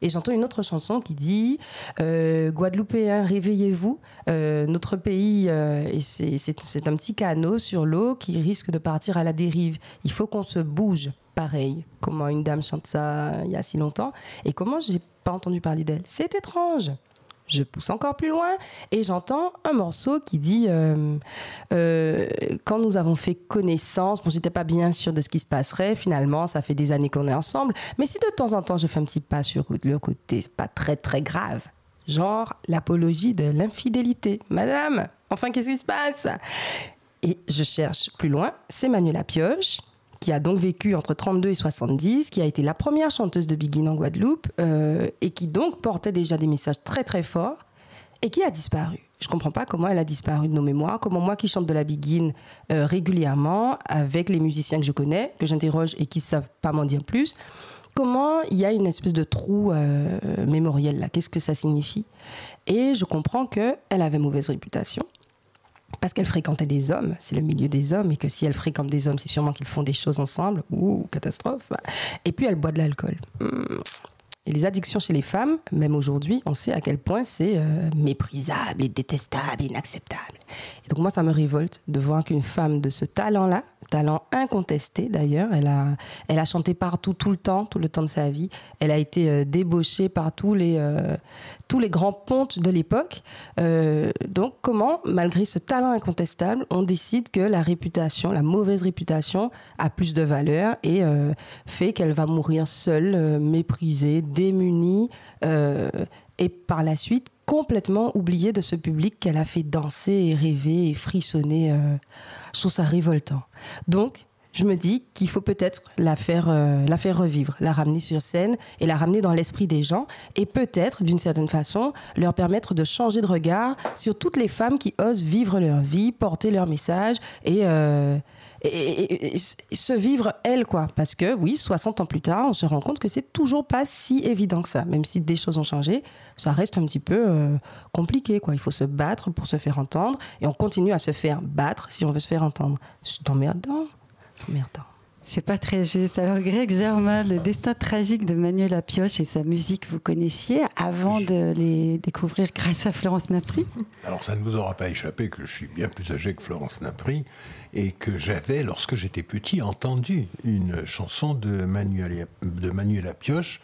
Et j'entends une autre chanson qui dit euh, Guadeloupéens, réveillez-vous. Euh, notre pays, euh, c'est un petit canot sur l'eau qui risque de partir à la dérive. Il faut qu'on se bouge. Pareil, comment une dame chante ça il y a si longtemps et comment j'ai pas entendu parler d'elle. C'est étrange. Je pousse encore plus loin et j'entends un morceau qui dit euh, euh, quand nous avons fait connaissance, bon j'étais pas bien sûre de ce qui se passerait, finalement ça fait des années qu'on est ensemble, mais si de temps en temps je fais un petit pas sur le côté, c'est pas très très grave. Genre l'apologie de l'infidélité. Madame, enfin qu'est-ce qui se passe? Et je cherche plus loin, c'est Manuela Pioche qui a donc vécu entre 32 et 70, qui a été la première chanteuse de Begin en Guadeloupe euh, et qui donc portait déjà des messages très très forts et qui a disparu. Je comprends pas comment elle a disparu de nos mémoires, comment moi qui chante de la Begin euh, régulièrement avec les musiciens que je connais, que j'interroge et qui savent pas m'en dire plus, comment il y a une espèce de trou euh, mémoriel là, qu'est-ce que ça signifie? Et je comprends que elle avait mauvaise réputation parce qu'elle fréquentait des hommes, c'est le milieu des hommes, et que si elle fréquente des hommes, c'est sûrement qu'ils font des choses ensemble. Ouh, catastrophe. Et puis elle boit de l'alcool. Hmm. Et les addictions chez les femmes, même aujourd'hui, on sait à quel point c'est euh, méprisable et détestable inacceptable. Et donc moi, ça me révolte de voir qu'une femme de ce talent-là, talent incontesté d'ailleurs, elle a, elle a chanté partout tout le temps, tout le temps de sa vie. Elle a été euh, débauchée par tous les, euh, tous les grands pontes de l'époque. donc comment, malgré ce talent incontestable, on décide que la réputation, la mauvaise réputation, a plus de valeur et fait qu'elle va mourir seule, méprisée, démunie et par la suite complètement oubliée de ce public qu'elle a fait danser et rêver et frissonner. Euh, je trouve ça révoltant. Donc, je me dis qu'il faut peut-être la faire, euh, la faire revivre, la ramener sur scène et la ramener dans l'esprit des gens et peut-être, d'une certaine façon, leur permettre de changer de regard sur toutes les femmes qui osent vivre leur vie, porter leur message et, euh, se vivre elle, quoi. Parce que oui, 60 ans plus tard, on se rend compte que c'est toujours pas si évident que ça. Même si des choses ont changé, ça reste un petit peu euh, compliqué, quoi. Il faut se battre pour se faire entendre et on continue à se faire battre si on veut se faire entendre. C'est emmerdant. C'est emmerdant. C'est pas très juste. Alors, Greg Germain, le destin tragique de Manuel Lapioche et sa musique, vous connaissiez avant de les découvrir grâce à Florence Napri Alors, ça ne vous aura pas échappé que je suis bien plus âgé que Florence Napri et que j'avais, lorsque j'étais petit, entendu une chanson de Manuel, de Manuel Lapioche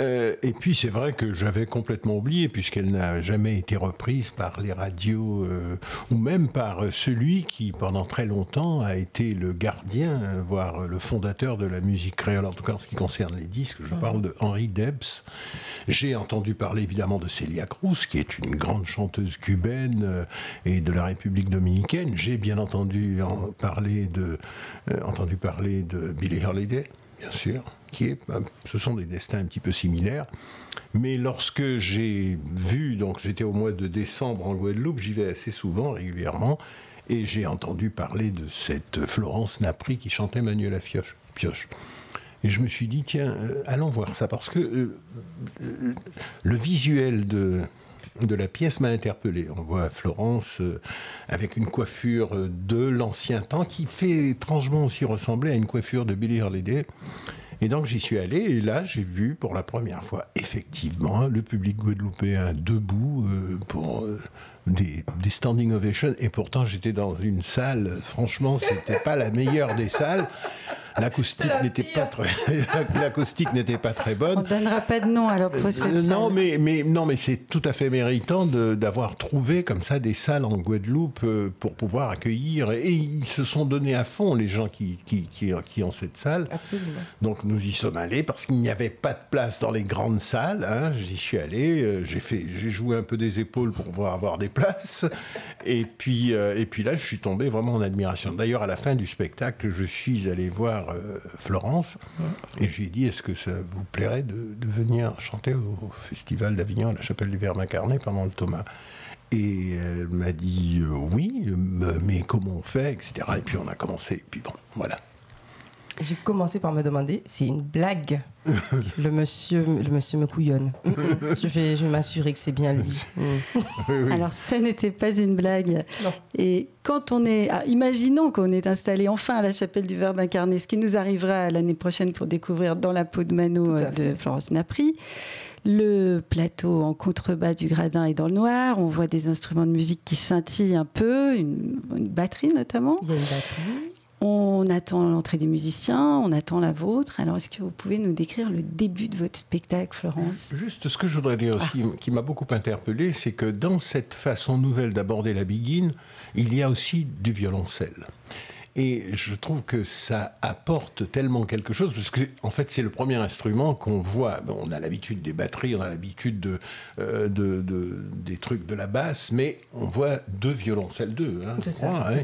euh, et puis c'est vrai que j'avais complètement oublié, puisqu'elle n'a jamais été reprise par les radios, euh, ou même par celui qui, pendant très longtemps, a été le gardien, voire le fondateur de la musique créole, en tout cas en ce qui concerne les disques. Je parle de Henri Debs. J'ai entendu parler évidemment de Celia Cruz, qui est une grande chanteuse cubaine euh, et de la République dominicaine. J'ai bien entendu parler de, entendu parler de Billie Holiday, bien sûr ben, ce sont des destins un petit peu similaires. Mais lorsque j'ai vu, donc j'étais au mois de décembre en Guadeloupe, j'y vais assez souvent, régulièrement, et j'ai entendu parler de cette Florence Napri qui chantait Manuel Pioche. Pioche. Et je me suis dit, tiens, euh, allons voir ça, parce que euh, euh, le visuel de, de la pièce m'a interpellé. On voit Florence avec une coiffure de l'ancien temps qui fait étrangement aussi ressembler à une coiffure de Billie Holiday. Et donc j'y suis allé et là j'ai vu pour la première fois effectivement le public guadeloupéen debout euh, pour euh, des, standing ovations et pourtant j'étais dans une salle, franchement c'était pas la meilleure des salles. L'acoustique n'était pas très, l'acoustique n'était pas très bonne. On donnera pas de nom alors pour cette euh, Non, mais, mais non, mais c'est tout à fait méritant d'avoir trouvé comme ça des salles en Guadeloupe euh, pour pouvoir accueillir. Et ils se sont donnés à fond les gens qui qui, qui, qui ont cette salle. Absolument. Donc nous y sommes allés parce qu'il n'y avait pas de place dans les grandes salles. Hein. J'y suis allé, euh, j'ai fait, j'ai joué un peu des épaules pour pouvoir avoir des places. Et puis et puis là, je suis tombé vraiment en admiration. D'ailleurs, à la fin du spectacle, je suis allé voir euh, Florence et j'ai dit est-ce que ça vous plairait de, venir chanter au, Festival d'Avignon à la Chapelle du Verbe incarné pendant le Thomas? Et elle m'a dit euh, oui, mais comment on fait, etc. Et puis on a commencé, et puis bon, voilà. J'ai commencé par me demander, c'est une blague. le monsieur, le monsieur me couillonne. je vais, je vais m'assurer que c'est bien lui. Alors, ce n'était pas une blague. Et quand on est, ah, imaginons qu'on est installé enfin à la chapelle du Verbe incarné, ce qui nous arrivera l'année prochaine pour découvrir dans la peau de Mano euh, de Florence Napri. Le plateau en contrebas du gradin est dans le noir. On voit des instruments de musique qui scintillent un peu, une, une batterie notamment. Il y a une batterie. On attend l'entrée des musiciens, on attend la vôtre. Alors, est-ce que vous pouvez nous décrire le début de votre spectacle, Florence? Juste ce que je voudrais dire aussi, ah. qui m'a beaucoup interpellé, c'est que dans cette façon nouvelle d'aborder la biguine, il y a aussi du violoncelle. Et je trouve que ça apporte tellement quelque chose, parce que en fait c'est le premier instrument qu'on voit. on a l'habitude des batteries, on a l'habitude euh, de, de, des trucs de la basse, mais on voit deux violoncelles, deux. Hein, c'est ça, hein.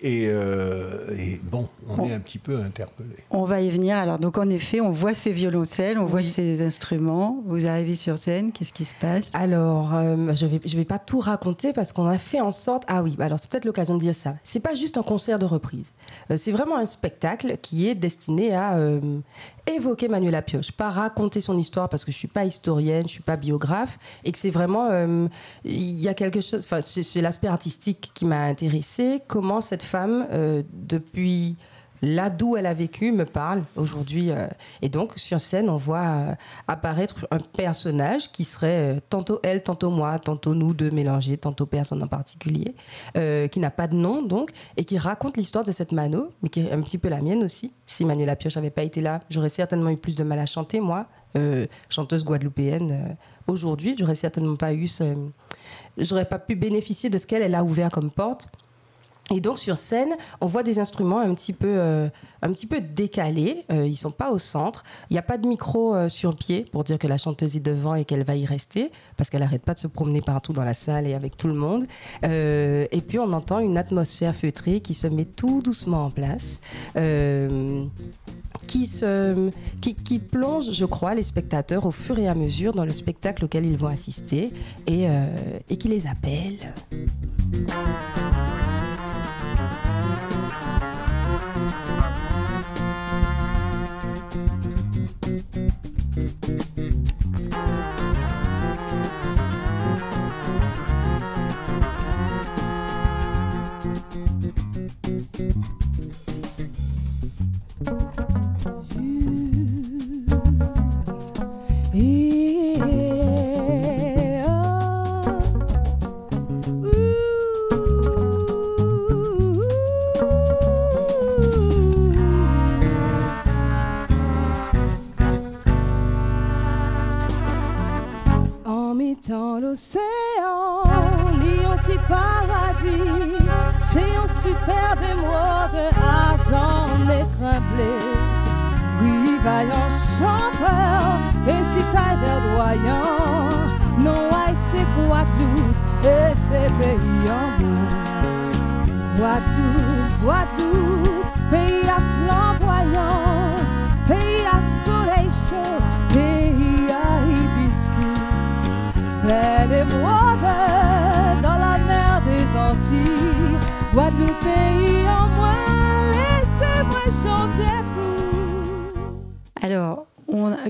Et, euh, et, bon, on, est un petit peu interpellé. On va y venir. Alors donc en effet, on voit ces violoncelles, on voit ces instruments. Vous arrivez sur scène, qu'est-ce qui se passe? Alors euh, je vais je vais pas tout raconter parce qu'on a fait en sorte. Ah oui, alors c'est peut-être l'occasion de dire ça. C'est pas juste un concert de reprise Euh, c'est vraiment un spectacle qui est destiné à euh, évoquer Manuela Pioche, pas raconter son histoire parce que je suis pas historienne, je suis pas biographe, et que c'est vraiment euh, il y a quelque chose. Enfin, c'est l'aspect artistique qui m'a intéressée. Comment cette femme, depuis là d'où elle a vécu me parle aujourd'hui. Euh, et donc, sur scène, on voit euh, apparaître un personnage qui serait euh, tantôt elle, tantôt moi, tantôt nous deux mélangés, tantôt personne en particulier, qui n'a pas de nom, donc, et qui raconte l'histoire de cette Mano, mais qui est un petit peu la mienne aussi. Si Manuela Pioche n'avait pas été là, j'aurais certainement eu plus de mal à chanter, moi, chanteuse guadeloupéenne. aujourd'hui, j'aurais certainement pas eu ce... J'aurais pas pu bénéficier de ce qu'elle a ouvert comme porte et donc sur scène, on voit des instruments un petit peu, euh, décalés. Euh, ils sont pas au centre. Il n'y a pas de micro euh, sur pied pour dire que la chanteuse est devant et qu'elle va y rester, parce qu'elle n'arrête pas de se promener partout dans la salle et avec tout le monde. et puis on entend une atmosphère feutrée qui se met tout doucement en place. Qui, plonge, je crois, les spectateurs au fur et à mesure dans le spectacle auquel ils vont assister et, et qui les appelle. Superbe émoi de Adam écrablé. Oui, vaillant chanteur, et si t'as verdoyant,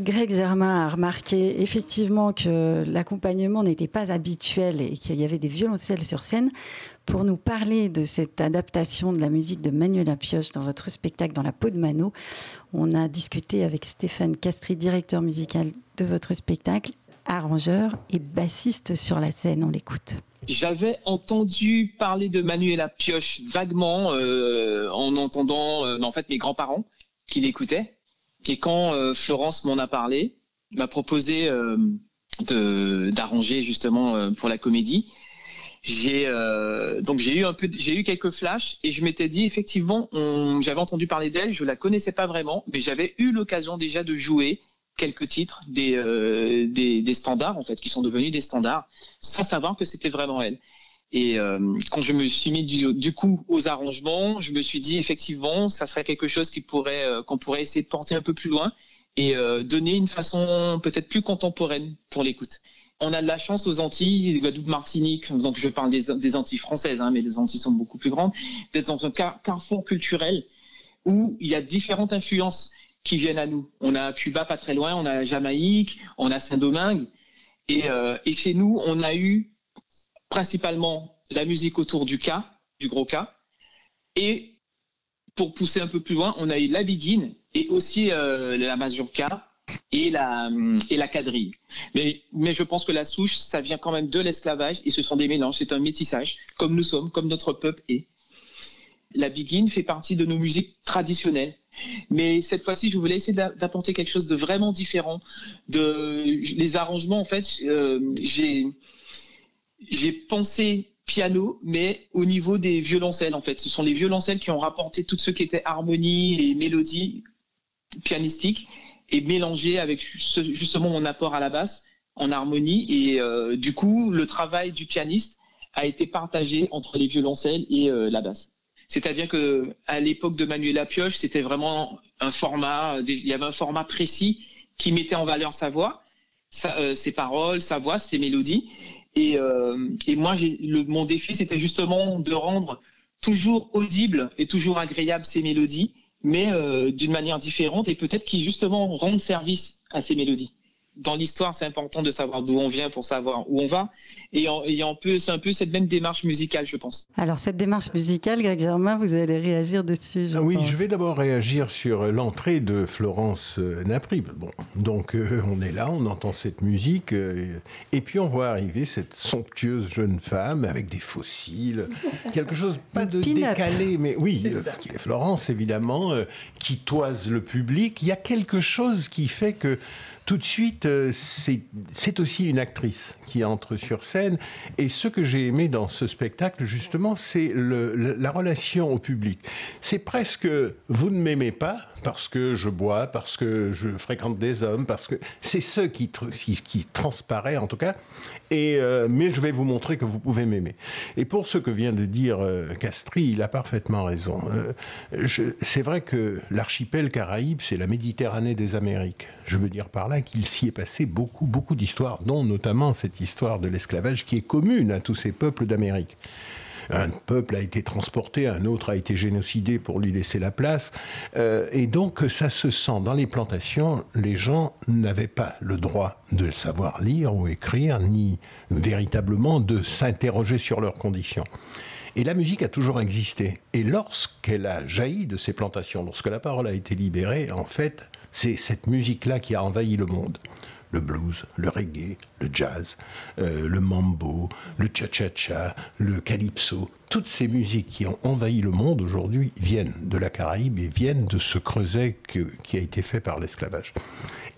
Greg Germain a remarqué effectivement que l'accompagnement n'était pas habituel et qu'il y avait des violoncelles sur scène. Pour nous parler de cette adaptation de la musique de Manuela Pioche dans votre spectacle Dans la peau de Mano, on a discuté avec Stéphane Castri, directeur musical de votre spectacle, arrangeur et bassiste sur la scène. On l'écoute. J'avais entendu parler de Manuela Pioche vaguement euh, en entendant euh, en fait mes grands-parents qui l'écoutaient. Et quand euh, Florence m'en a parlé, m'a proposé d'arranger justement pour la comédie. J'ai donc j'ai eu un peu j'ai eu quelques flashs et je m'étais dit effectivement j'avais entendu parler d'elle, je la connaissais pas vraiment, mais j'avais eu l'occasion déjà de jouer quelques titres euh, des, des, standards, en fait, qui sont devenus des standards, sans savoir que c'était vraiment elle. Et euh, quand je me suis mis du, coup aux arrangements, je me suis dit effectivement, ça serait quelque chose euh, qu'on pourrait essayer de porter un peu plus loin et donner une façon peut-être plus contemporaine pour l'écoute. On a de la chance aux Antilles, Guadeloupe, Martinique, donc je parle des, Antilles françaises, hein, mais les Antilles sont beaucoup plus grandes, d'être dans un carrefour culturel où il y a différentes influences qui viennent à nous. On a Cuba pas très loin, on a Jamaïque, on a Saint-Domingue. Euh, et, chez nous, on a eu principalement la musique autour du cas, du gros cas. Et pour pousser un peu plus loin, on a eu la biguine et aussi euh, la mazurka et la, et la quadrille. Mais, mais je pense que la souche, ça vient quand même de l'esclavage et ce sont des mélanges, c'est un métissage, comme nous sommes, comme notre peuple est. La biguine fait partie de nos musiques traditionnelles. Mais cette fois-ci, je voulais essayer d'apporter quelque chose de vraiment différent. De les arrangements, en fait, euh, j'ai j'ai pensé piano, mais au niveau des violoncelles, en fait. Ce sont les violoncelles qui ont rapporté tout ce qui était harmonie et mélodie pianistique et mélangé avec justement mon apport à la basse en harmonie. Et euh, du coup, le travail du pianiste a été partagé entre les violoncelles et euh, la basse. C'est-à-dire que à l'époque de Manuela Pioche, c'était vraiment un format, il y avait un format précis qui mettait en valeur sa voix, euh, ses paroles, sa voix, ses mélodies. Et, euh, et moi, mon défi, c'était justement de rendre toujours audibles et toujours agréables ces mélodies, mais euh, d'une manière différente et peut-être qui justement rendent service à ces mélodies dans l'histoire, c'est important de savoir d'où on vient pour savoir où on va. Et, en, et peu, c'est un peu cette même démarche musicale, je pense. Alors, cette démarche musicale, Greg Germain, vous allez réagir dessus. Je oui, je vais d'abord réagir sur l'entrée de Florence euh, Napri. Bon, donc, euh, on est là, on entend cette musique, euh, et puis on voit arriver cette somptueuse jeune femme avec des fossiles, quelque chose pas de décalé, mais oui, qui est Florence, évidemment, qui toise le public. Il y a quelque chose qui fait que tout de suite, euh, c'est aussi une actrice qui entre sur scène. Et ce que j'ai aimé dans ce spectacle, justement, c'est la relation au public. C'est presque vous ne m'aimez pas, parce que je bois, parce que je fréquente des hommes, parce que c'est ce qui, transparaît en tout cas. Et, euh, mais je vais vous montrer que vous pouvez m'aimer. Et pour ce que vient de dire euh, Castry, il a parfaitement raison. Euh, c'est vrai que l'archipel Caraïbe, c'est la Méditerranée des Amériques. Je veux dire par là qu'il s'y est passé beaucoup, beaucoup d'histoires, dont notamment cette histoire de l'esclavage qui est commune à tous ces peuples d'Amérique un peuple a été transporté, un autre a été génocidé pour lui laisser la place. Euh, et donc ça se sent dans les plantations, les gens n'avaient pas le droit de savoir lire ou écrire, ni véritablement de s'interroger sur leurs conditions. Et la musique a toujours existé. Et lorsqu'elle a jailli de ces plantations, lorsque la parole a été libérée, en fait, c'est cette musique-là qui a envahi le monde le blues, le reggae, le jazz, euh, le mambo, le cha-cha-cha, le calypso. Toutes ces musiques qui ont envahi le monde aujourd'hui viennent de la Caraïbe et viennent de ce creuset qui a été fait par l'esclavage.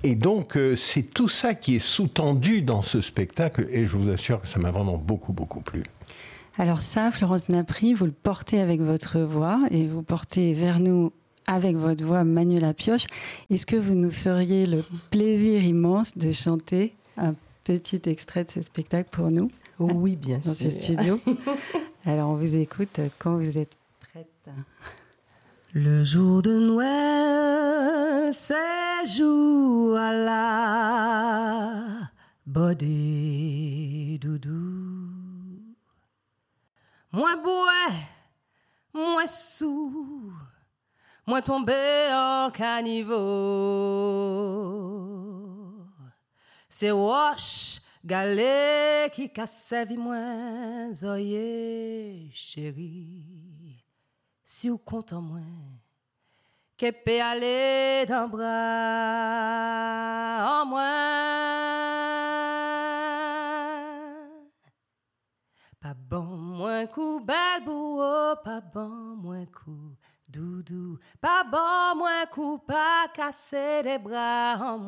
Et donc, euh, c'est tout ça qui est sous-tendu dans ce spectacle, et je vous assure que ça m'a vraiment beaucoup, beaucoup plu. Alors ça, Florence Napri, vous le portez avec votre voix, et vous portez vers nous avec votre voix Manuela Pioche. Est-ce que vous nous feriez le plaisir immense de chanter un petit extrait de ce spectacle pour nous? Oui, bien sûr. Dans ce studio. Alors, on vous écoute quand vous êtes prête. Le jour de Noël, c'est jour à la body doudou. Moi boué, moi sous moi tombé en caniveau. C'est wash, galé qui casse vie moins, zoye, chérie. Si vous compte en moins, qu'est peut aller d'un bras en moins. Pas bon, moins coup, belle boue, pas bon, moins coup doudou. Pas bon, moins coup, pas casser les bras en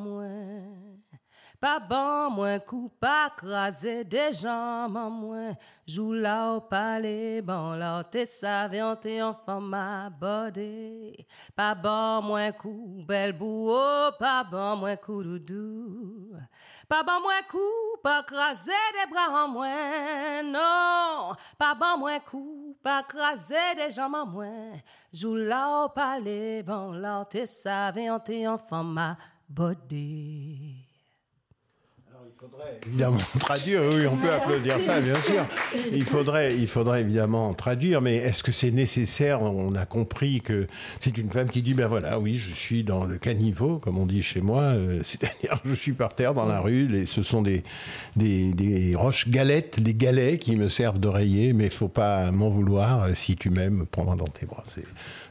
Pas bon, moins coup, pas craser des jambes en moins. Joue là au palais, bon là, t'es savant, t'es enfant, ma body. Pas bon, moins coup, belle boue, pas bon, moins coup, doudou. Pas bon, moins coup, pas craser des bras en moins. Non, pas bon, moins coup, pas craser des jambes en moins. Joue là au palais, bon là, t'es savant, t'es enfant, ma body faudrait évidemment traduire, oui, on peut applaudir ça, bien sûr. Il faudrait, il faudrait évidemment traduire, mais est-ce que c'est nécessaire? On a compris que c'est une femme qui dit, ben voilà, oui, je suis dans le caniveau, comme on dit chez moi, euh, c'est-à-dire je suis par terre dans la rue, et ce sont des, des, des roches galettes, des galets qui me servent d'oreiller, mais il faut pas m'en vouloir, euh, si tu m'aimes, prends-moi dans tes bras.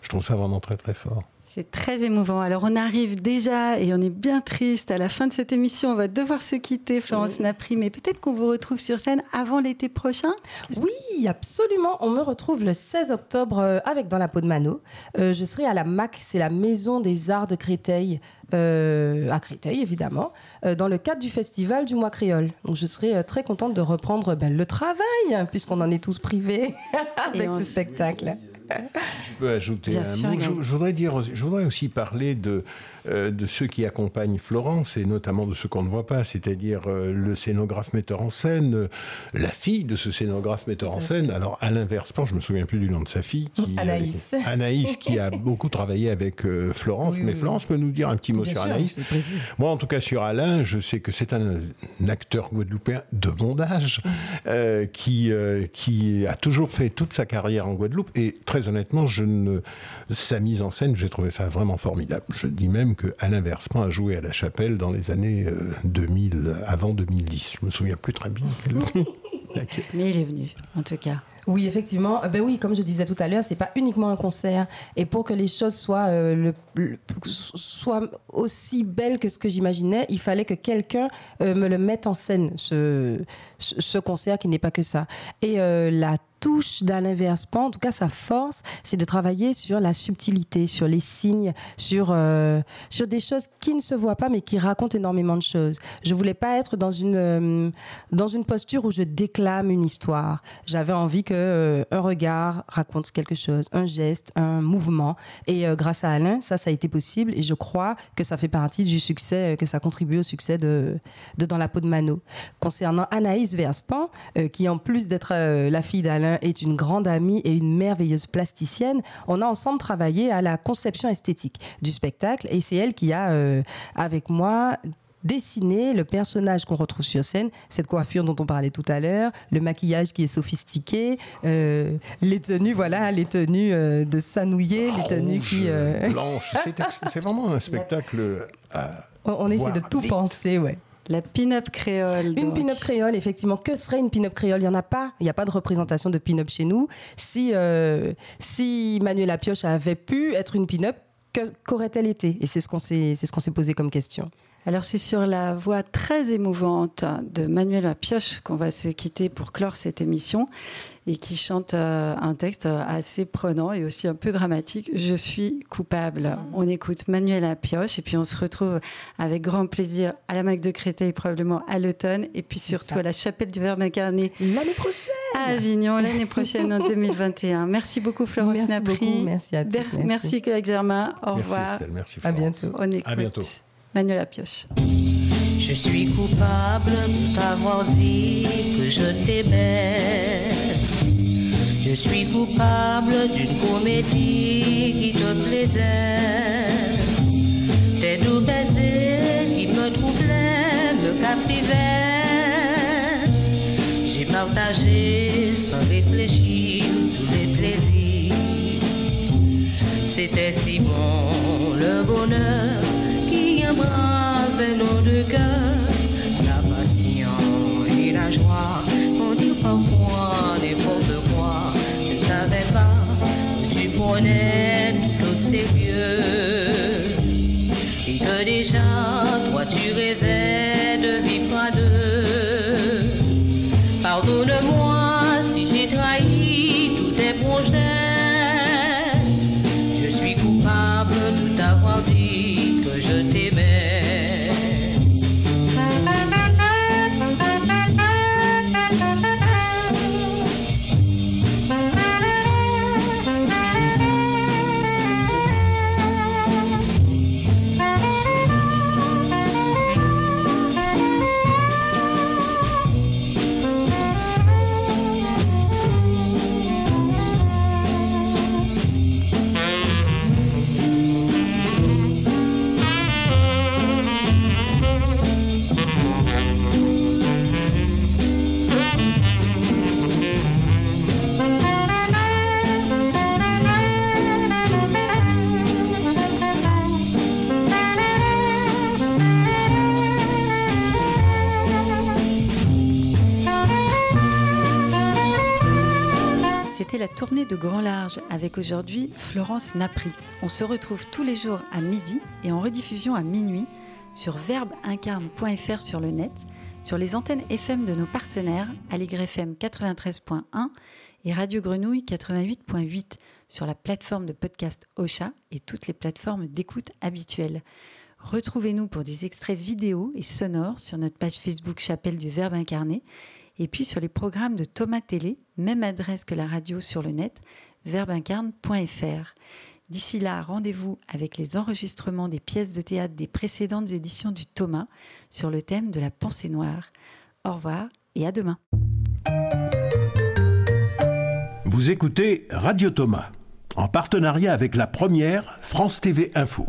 Je trouve ça vraiment très très fort. C'est très émouvant. Alors on arrive déjà et on est bien triste à la fin de cette émission. On va devoir se quitter, Florence Napri, mais peut-être qu'on vous retrouve sur scène avant l'été prochain. Oui, absolument. On me retrouve le 16 octobre euh, avec Dans la peau de Mano. Euh, je serai à la MAC, c'est la Maison des Arts de Créteil. Euh, à Créteil évidemment, dans le cadre du festival du mois créole. Donc je serai très contente de reprendre ben, le travail, puisqu'on en est tous privés avec ce spectacle. Je peux ajouter Bien un sûr, mot. Je, je voudrais dire, je voudrais aussi parler de, de ceux qui accompagnent Florence et notamment de ceux qu'on ne voit pas, c'est-à-dire euh, le scénographe metteur en scène, euh, la fille de ce scénographe metteur en scène. Alors Alain Verspan, je me souviens plus du nom de sa fille, qui, Anaïs. euh, Anaïs, qui a beaucoup travaillé avec euh, Florence. Oui, Mais oui, Florence peut nous dire un petit mot Bien sur sûr, Anaïs. Moi, en tout cas, sur Alain, je sais que c'est un, un acteur guadeloupéen de bon âge euh, qui, euh, qui a toujours fait toute sa carrière en Guadeloupe. Et très honnêtement, je ne, sa mise en scène, j'ai trouvé ça vraiment formidable. Je dis même que Alain Verspan a joué à la chapelle dans les années euh, 2000, avant 2010. Je me souviens plus très bien. Mais il est venu, en tout cas. Oui, effectivement. Euh, Ben oui, comme je disais tout à l'heure, c'est pas uniquement un concert. Et pour que les choses soient, euh, le, le- soient aussi belles que ce que j'imaginais, il fallait que quelqu'un euh, me le mette en scène, ce, ce, ce concert qui n'est pas que ça. Et euh, la touche d'Alain Verspan, en tout cas sa force, c'est de travailler sur la subtilité, sur les signes, sur, euh, sur des choses qui ne se voient pas mais qui racontent énormément de choses. Je voulais pas être dans une, euh, dans une posture où je déclame une histoire. J'avais envie que un regard raconte quelque chose, un geste, un mouvement. Et grâce à Alain, ça, ça a été possible. Et je crois que ça fait partie du succès, que ça contribue au succès de, de Dans la peau de Mano. Concernant Anaïs Verspan, euh, qui en plus d'être euh, la fille d'Alain est une grande amie et une merveilleuse plasticienne, on a ensemble travaillé à la conception esthétique du spectacle. Et c'est elle qui a, euh, avec moi, dessiné le personnage qu'on retrouve sur scène, cette coiffure dont on parlait tout à l'heure, le maquillage qui est sophistiqué, les tenues, voilà, les tenues de sanouiller, les tenues qui... blanche. C'est vraiment un spectacle. à on on essaie de tout vite. penser, ouais. La pin-up créole. Une pin-up créole, effectivement. Que serait une pin-up créole? Il n'y en a pas. Il n'y a pas de représentation de pin-up chez nous. Si, euh, si Manuela Pioche avait pu être une pin-up, qu'aurait-elle été? Et c'est ce qu'on s'est c'est ce qu'on s'est posé comme question. Alors c'est sur la voix très émouvante de Manuel Pioche qu'on va se quitter pour clore cette émission et qui chante euh, un texte assez prenant et aussi un peu dramatique. Je suis coupable. On écoute Manuel Pioche et puis on se retrouve avec grand plaisir à la Mac de Créteil probablement à l'automne et puis surtout à la chapelle du Verbe incarné L'année prochaine à Avignon l'année prochaine en 2021. Merci beaucoup Florence Merci Napri. beaucoup. Merci à tous. Merci. Merci Germain. Au Merci revoir. Estelle, merci À bientôt. On écoute À bientôt. Manuel Pioche. Je suis coupable de t'avoir dit que je t'aimais. Je suis coupable d'une comédie qui te plaisait. Tes doux baisers qui me troublaient, me captivaient. J'ai partagé sans réfléchir tous les plaisirs. C'était si bon le bonheur et que La tournée de Grand Large avec aujourd'hui Florence Napri. On se retrouve tous les jours à midi et en rediffusion à minuit sur verbeincarne.fr sur le net, sur les antennes FM de nos partenaires Allegre FM 93.1 et Radio Grenouille 88.8 sur la plateforme de podcast Ocha et toutes les plateformes d'écoute habituelles. Retrouvez-nous pour des extraits vidéo et sonores sur notre page Facebook Chapelle du Verbe incarné et puis sur les programmes de Thomas Télé, même adresse que la radio sur le net, verbincarne.fr. D'ici là, rendez-vous avec les enregistrements des pièces de théâtre des précédentes éditions du Thomas sur le thème de la pensée noire. Au revoir et à demain. Vous écoutez Radio Thomas, en partenariat avec la première France TV Info.